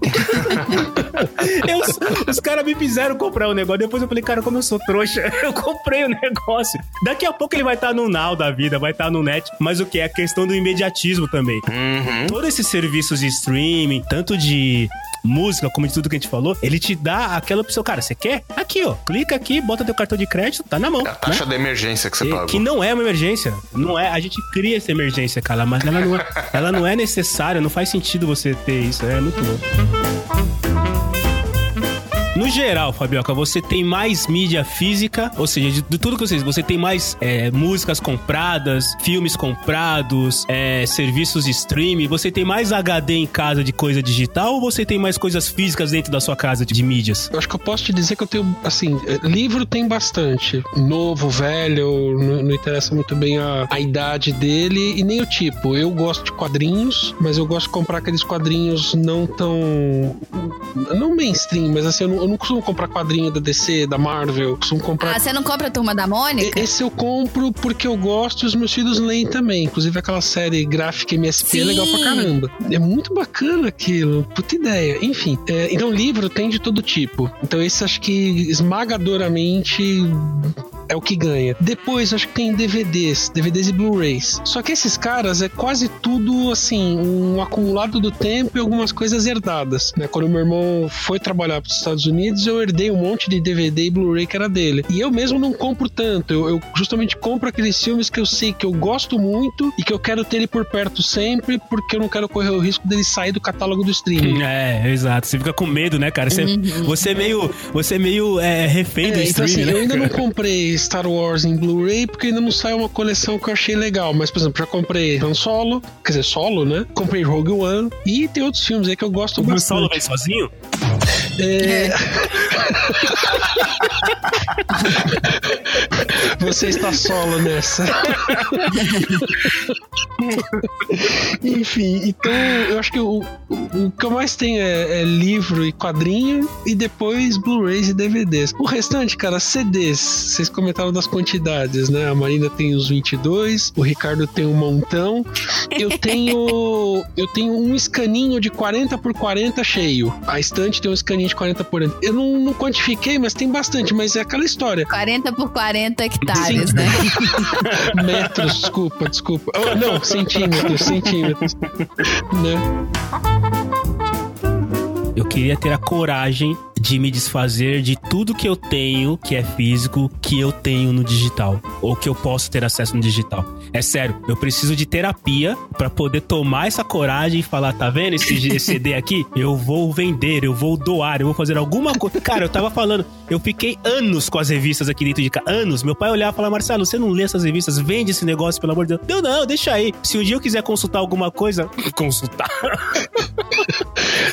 Eu- os caras me fizeram comprar o negócio. Depois eu falei, cara, como eu sou trouxa, eu comprei o negócio. Daqui a pouco ele vai estar no Now da vida, vai estar no Net. Mas o que? É a questão do imediatismo também. Uhum. Todos esses serviços de streaming, tanto de música como de tudo que a gente falou, ele te dá aquela opção. Cara, você quer? Aqui, ó. Clica aqui, bota teu cartão de crédito, tá na mão. É a taxa né? de emergência que você pagou. Que não é uma emergência. Não é. A gente cria essa emergência, cara, mas ela não é, ela não é necessária, não faz sentido você ter isso. É muito louco. No geral, Fabioca, você tem mais mídia física, ou seja, de, de tudo que vocês, você tem mais é, músicas compradas, filmes comprados, é, serviços de streaming, você tem mais HD em casa de coisa digital ou você tem mais coisas físicas dentro da sua casa de, de mídias? Eu acho que eu posso te dizer que eu tenho, assim, eh, livro tem bastante. Novo, velho, não, não interessa muito bem a, a idade dele e nem o tipo. Eu gosto de quadrinhos, mas eu gosto de comprar aqueles quadrinhos não tão. Não mainstream, mas assim, eu não, eu não costumo comprar quadrinho da DC, da Marvel, eu costumo comprar. Ah, você não compra a Turma da Mônica? Esse eu compro porque eu gosto e os meus filhos leem também. Inclusive aquela série gráfica MSP é Sim. legal pra caramba. É muito bacana aquilo. Puta ideia. Enfim, é, então livro tem de todo tipo. Então esse acho que esmagadoramente é o que ganha. Depois acho que tem DVDs, DVDs e Blu-rays. Só que esses caras é quase tudo assim, um acumulado do tempo e algumas coisas herdadas. Né? Quando meu irmão foi trabalhar para os Estados Unidos, eu herdei um monte de DVD e Blu-ray que era dele. E eu mesmo não compro tanto. Eu, eu justamente compro aqueles filmes que eu sei que eu gosto muito e que eu quero ter ele por perto sempre, porque eu não quero correr o risco dele sair do catálogo do streaming. É, exato. Você fica com medo, né, cara? Você, você é meio, você é meio é, refém do É, então streaming, assim, eu né? ainda não comprei Star Wars em Blu-ray porque ainda não saiu uma coleção que eu achei legal. Mas, por exemplo, já comprei Han Solo, quer dizer, Solo, né? Comprei Rogue One e tem outros filmes aí que eu gosto O bastante. Solo vem sozinho? É... Você está solo nessa. Enfim, então eu acho que o, o, o que eu mais tenho é, é livro e quadrinho e depois Blu-rays e DVDs. O restante, cara, CDs. Vocês comentaram das quantidades, né? A Marina tem os 22, o Ricardo tem um montão. Eu tenho eu tenho um escaninho de 40 por 40 cheio. A estante tem um escaninho de 40 por 40. Eu não, não quantifiquei, mas tem bastante, mas é aquela história. 40 por 40 hectares, né? Metros, desculpa, desculpa. Oh, não, centímetros, centímetros. Né? Eu queria ter a coragem de me desfazer de tudo que eu tenho, que é físico, que eu tenho no digital. Ou que eu posso ter acesso no digital. É sério, eu preciso de terapia para poder tomar essa coragem e falar: tá vendo esse CD aqui? Eu vou vender, eu vou doar, eu vou fazer alguma coisa. Cara, eu tava falando, eu fiquei anos com as revistas aqui dentro de casa. Anos. Meu pai olhava e falava: Marcelo, você não lê essas revistas? Vende esse negócio, pelo amor de Deus. Eu não, deixa aí. Se um dia eu quiser consultar alguma coisa, consultar.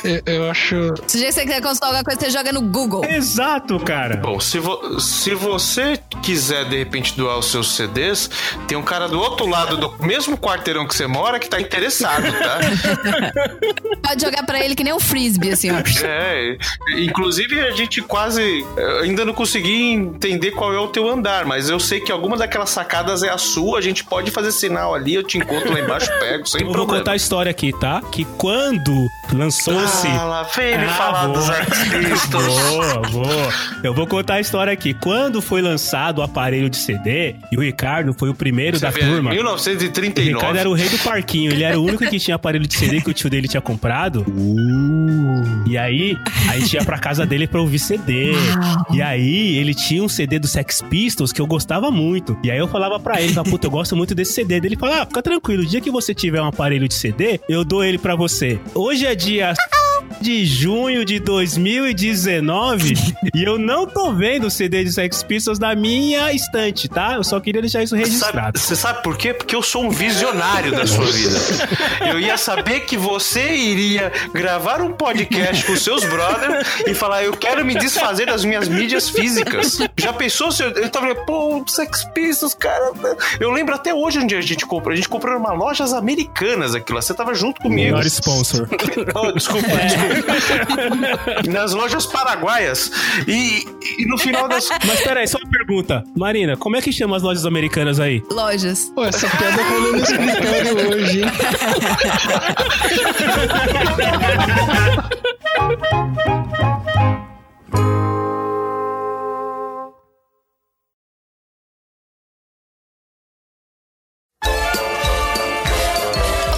Eu, eu acho. Se você quiser consultar alguma coisa, você joga no Google. Exato, cara. Bom, se, vo- se você quiser de repente doar os seus CDs, tem um cara do outro lado do mesmo quarteirão que você mora que tá interessado, tá? Pode jogar pra ele que nem um frisbee, assim, ó. É, inclusive a gente quase eh, ainda não consegui entender qual é o teu andar, mas eu sei que alguma daquelas sacadas é a sua, a gente pode fazer sinal ali, eu te encontro lá embaixo, pego, sem Eu vou problema. contar a história aqui, tá? Que quando lançou-se. Ah, lá vem ele Ah, falar vou. dos Pistols. Boa, boa. Eu vou contar a história aqui. Quando foi lançado o aparelho de CD, e o Ricardo foi o primeiro Você da vê, turma. O 1939. Ricardo era o rei do parquinho, ele era o único que tinha aparelho de CD que o tio dele tinha comprado. E aí, a gente ia pra casa dele pra ouvir CD. E aí, ele tinha um CD do Sex Pistols que eu gostava muito. E aí eu falava pra ele, falava, puta, eu gosto muito desse CD. Ele falava, ah, fica tranquilo, o dia que você tiver um aparelho de CD, eu dou ele pra você. Hoje é dia de junho de 2019 e eu não tô vendo o CD de Sex Pistols na minha estante, tá? Eu só queria deixar isso Sabe- registrado. Você sabe por quê? Porque eu sou um visionário da sua vida. Eu ia saber que você iria gravar um podcast com seus brothers e falar: Eu quero me desfazer das minhas mídias físicas. Já pensou se eu, eu tava pô, Sex Pistols, cara. Eu lembro até hoje onde a gente comprou. A gente comprou numa lojas americanas aquilo lá. Você tava junto comigo. Melhor sponsor. Oh, desculpa, desculpa. Nas lojas paraguaias. E, e no final das. Mas peraí, só uma pergunta. Marina, como é que chama as lojas americanas aí? Lojas. Pô, essa piada rolou no escritório hoje, hein?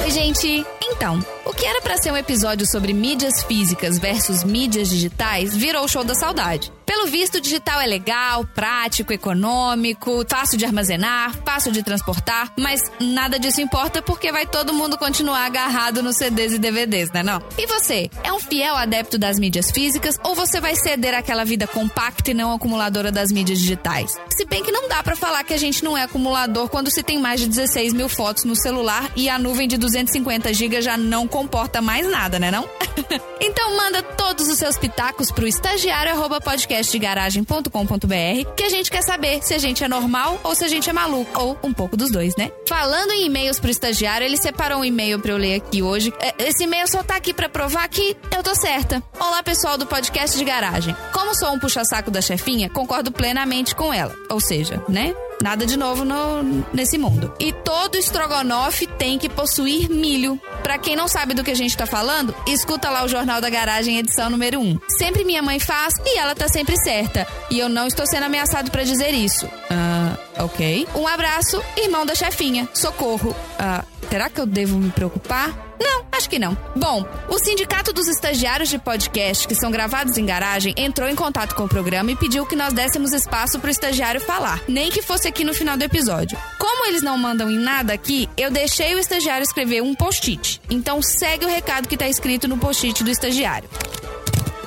Oi, gente. Então, o que era pra ser um episódio sobre mídias físicas versus mídias digitais virou o show da saudade. Pelo visto, o digital é legal, prático, econômico, fácil de armazenar, fácil de transportar, mas nada disso importa porque vai todo mundo continuar agarrado nos CDs e DVDs, né não? E você, é um fiel adepto das mídias físicas ou você vai ceder àquela vida compacta e não acumuladora das mídias digitais? Se bem que não dá pra falar que a gente não é acumulador quando se tem mais de 16 mil fotos no celular e a nuvem de 250 GB já não comporta mais nada, né não? então manda todos os seus pitacos pro estagiário arroba podcastdegaragem.com.br que a gente quer saber se a gente é normal ou se a gente é maluco, ou um pouco dos dois, né? Falando em e-mails pro estagiário, ele separou um e-mail pra eu ler aqui hoje. É, Esse e-mail só tá aqui pra provar que eu tô certa. Olá, pessoal do podcast de garagem. Como sou um puxa-saco da chefinha, concordo plenamente com ela. Ou seja, né? Nada de novo no- nesse mundo. E todo estrogonofe tem que possuir milho. Pra quem não sabe do que a gente tá falando, escuta lá o Jornal da Garagem, edição número 1. Sempre minha mãe faz e ela tá sempre certa. E eu não estou sendo ameaçado pra dizer isso. Ah, ok. Um abraço, irmão da chefinha. Socorro. Ah, será que eu devo me preocupar? Não, acho que não. Bom, o Sindicato dos Estagiários de Podcast, que são gravados em garagem, entrou em contato com o programa e pediu que nós dessemos espaço pro estagiário falar, nem que fosse aqui no final do episódio. Como eles não mandam em nada aqui, eu deixei o estagiário escrever um post-it. Então segue o recado que tá escrito no post-it do estagiário.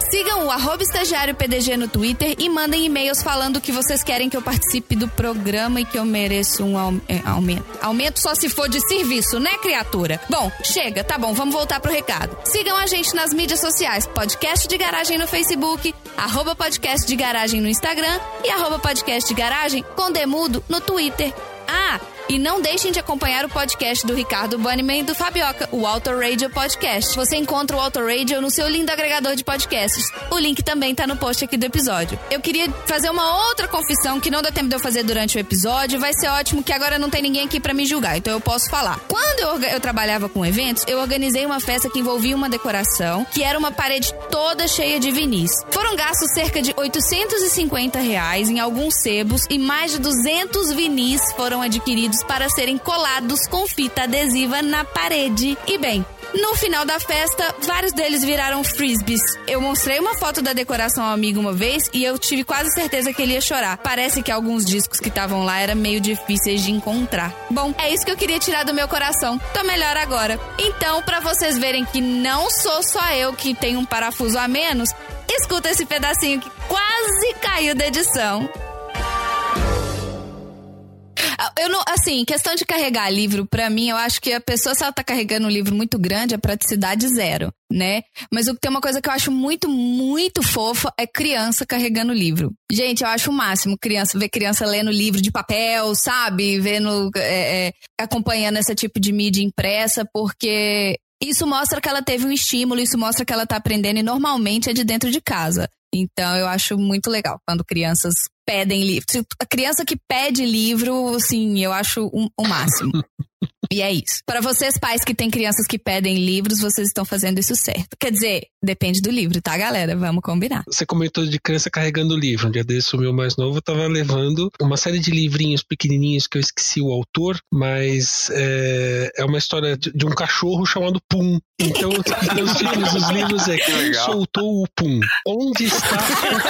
Sigam o arroba estagiário PDG no Twitter e mandem e-mails falando que vocês querem que eu participe do programa e que eu mereço um é, aumento. Aumento só se for de serviço, né, criatura? Bom, chega, tá bom, vamos voltar pro recado. Sigam a gente nas mídias sociais, podcast de garagem no Facebook, arroba podcast de garagem no Instagram e arroba podcast de garagem com demudo no Twitter. Ah, E não deixem de acompanhar o podcast do Ricardo Bunnyman e do Fabioca, o Auto Radio Podcast. Você encontra o Auto Radio no seu lindo agregador de podcasts. O link também tá no post aqui do episódio. Eu queria fazer uma outra confissão que não deu tempo de eu fazer durante o episódio. Vai ser ótimo que agora não tem ninguém aqui para me julgar, então eu posso falar. Quando eu, eu trabalhava com eventos, eu organizei uma festa que envolvia uma decoração, que era uma parede toda cheia de vinis. Foram gastos cerca de 850 reais em alguns sebos e mais de 200 vinis foram adquiridos para serem colados com fita adesiva na parede. E bem, no final da festa, vários deles viraram frisbees. Eu mostrei uma foto da decoração ao amigo uma vez e eu tive quase certeza que ele ia chorar. Parece que alguns discos que estavam lá eram meio difíceis de encontrar. Bom, é isso que eu queria tirar do meu coração. Tô melhor agora. Então, para vocês verem que não sou só eu que tenho um parafuso a menos, escuta esse pedacinho que quase caiu da edição. Eu não, assim, questão de carregar livro, para mim, eu acho que a pessoa, se ela tá carregando um livro muito grande, a praticidade zero, né? Mas o que tem uma coisa que eu acho muito, muito fofa é criança carregando livro. Gente, eu acho o máximo criança, ver criança lendo livro de papel, sabe? Vendo, é, é, acompanhando esse tipo de mídia impressa, porque isso mostra que ela teve um estímulo, isso mostra que ela tá aprendendo e normalmente é de dentro de casa. Então eu acho muito legal quando crianças pedem livro. A criança que pede livro, assim, eu acho o um, um máximo. E é isso. Para vocês, pais que têm crianças que pedem livros, vocês estão fazendo isso certo. Quer dizer, depende do livro, tá, galera? Vamos combinar. Você comentou de criança carregando livro. Um dia desse, o meu mais novo tava levando uma série de livrinhos pequenininhos que eu esqueci o autor, mas é, é uma história de, de, um cachorro chamado Pum. Então, meus filhos, os livros é quem soltou o Pum? Onde está o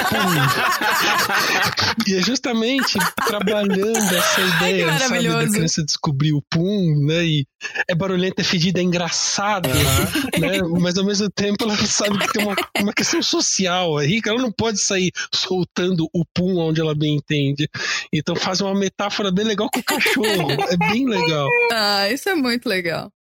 Pum? e é justamente trabalhando essa ideia, sabe, da criança descobrir o Pum, né? E é barulhenta, é fedida, é engraçada, uhum. né? Mas ao mesmo tempo ela sabe que tem uma, uma questão social aí, que ela não pode sair soltando o pum onde ela bem entende. Então faz uma metáfora bem legal com o cachorro. É bem legal. Ah, isso é muito legal.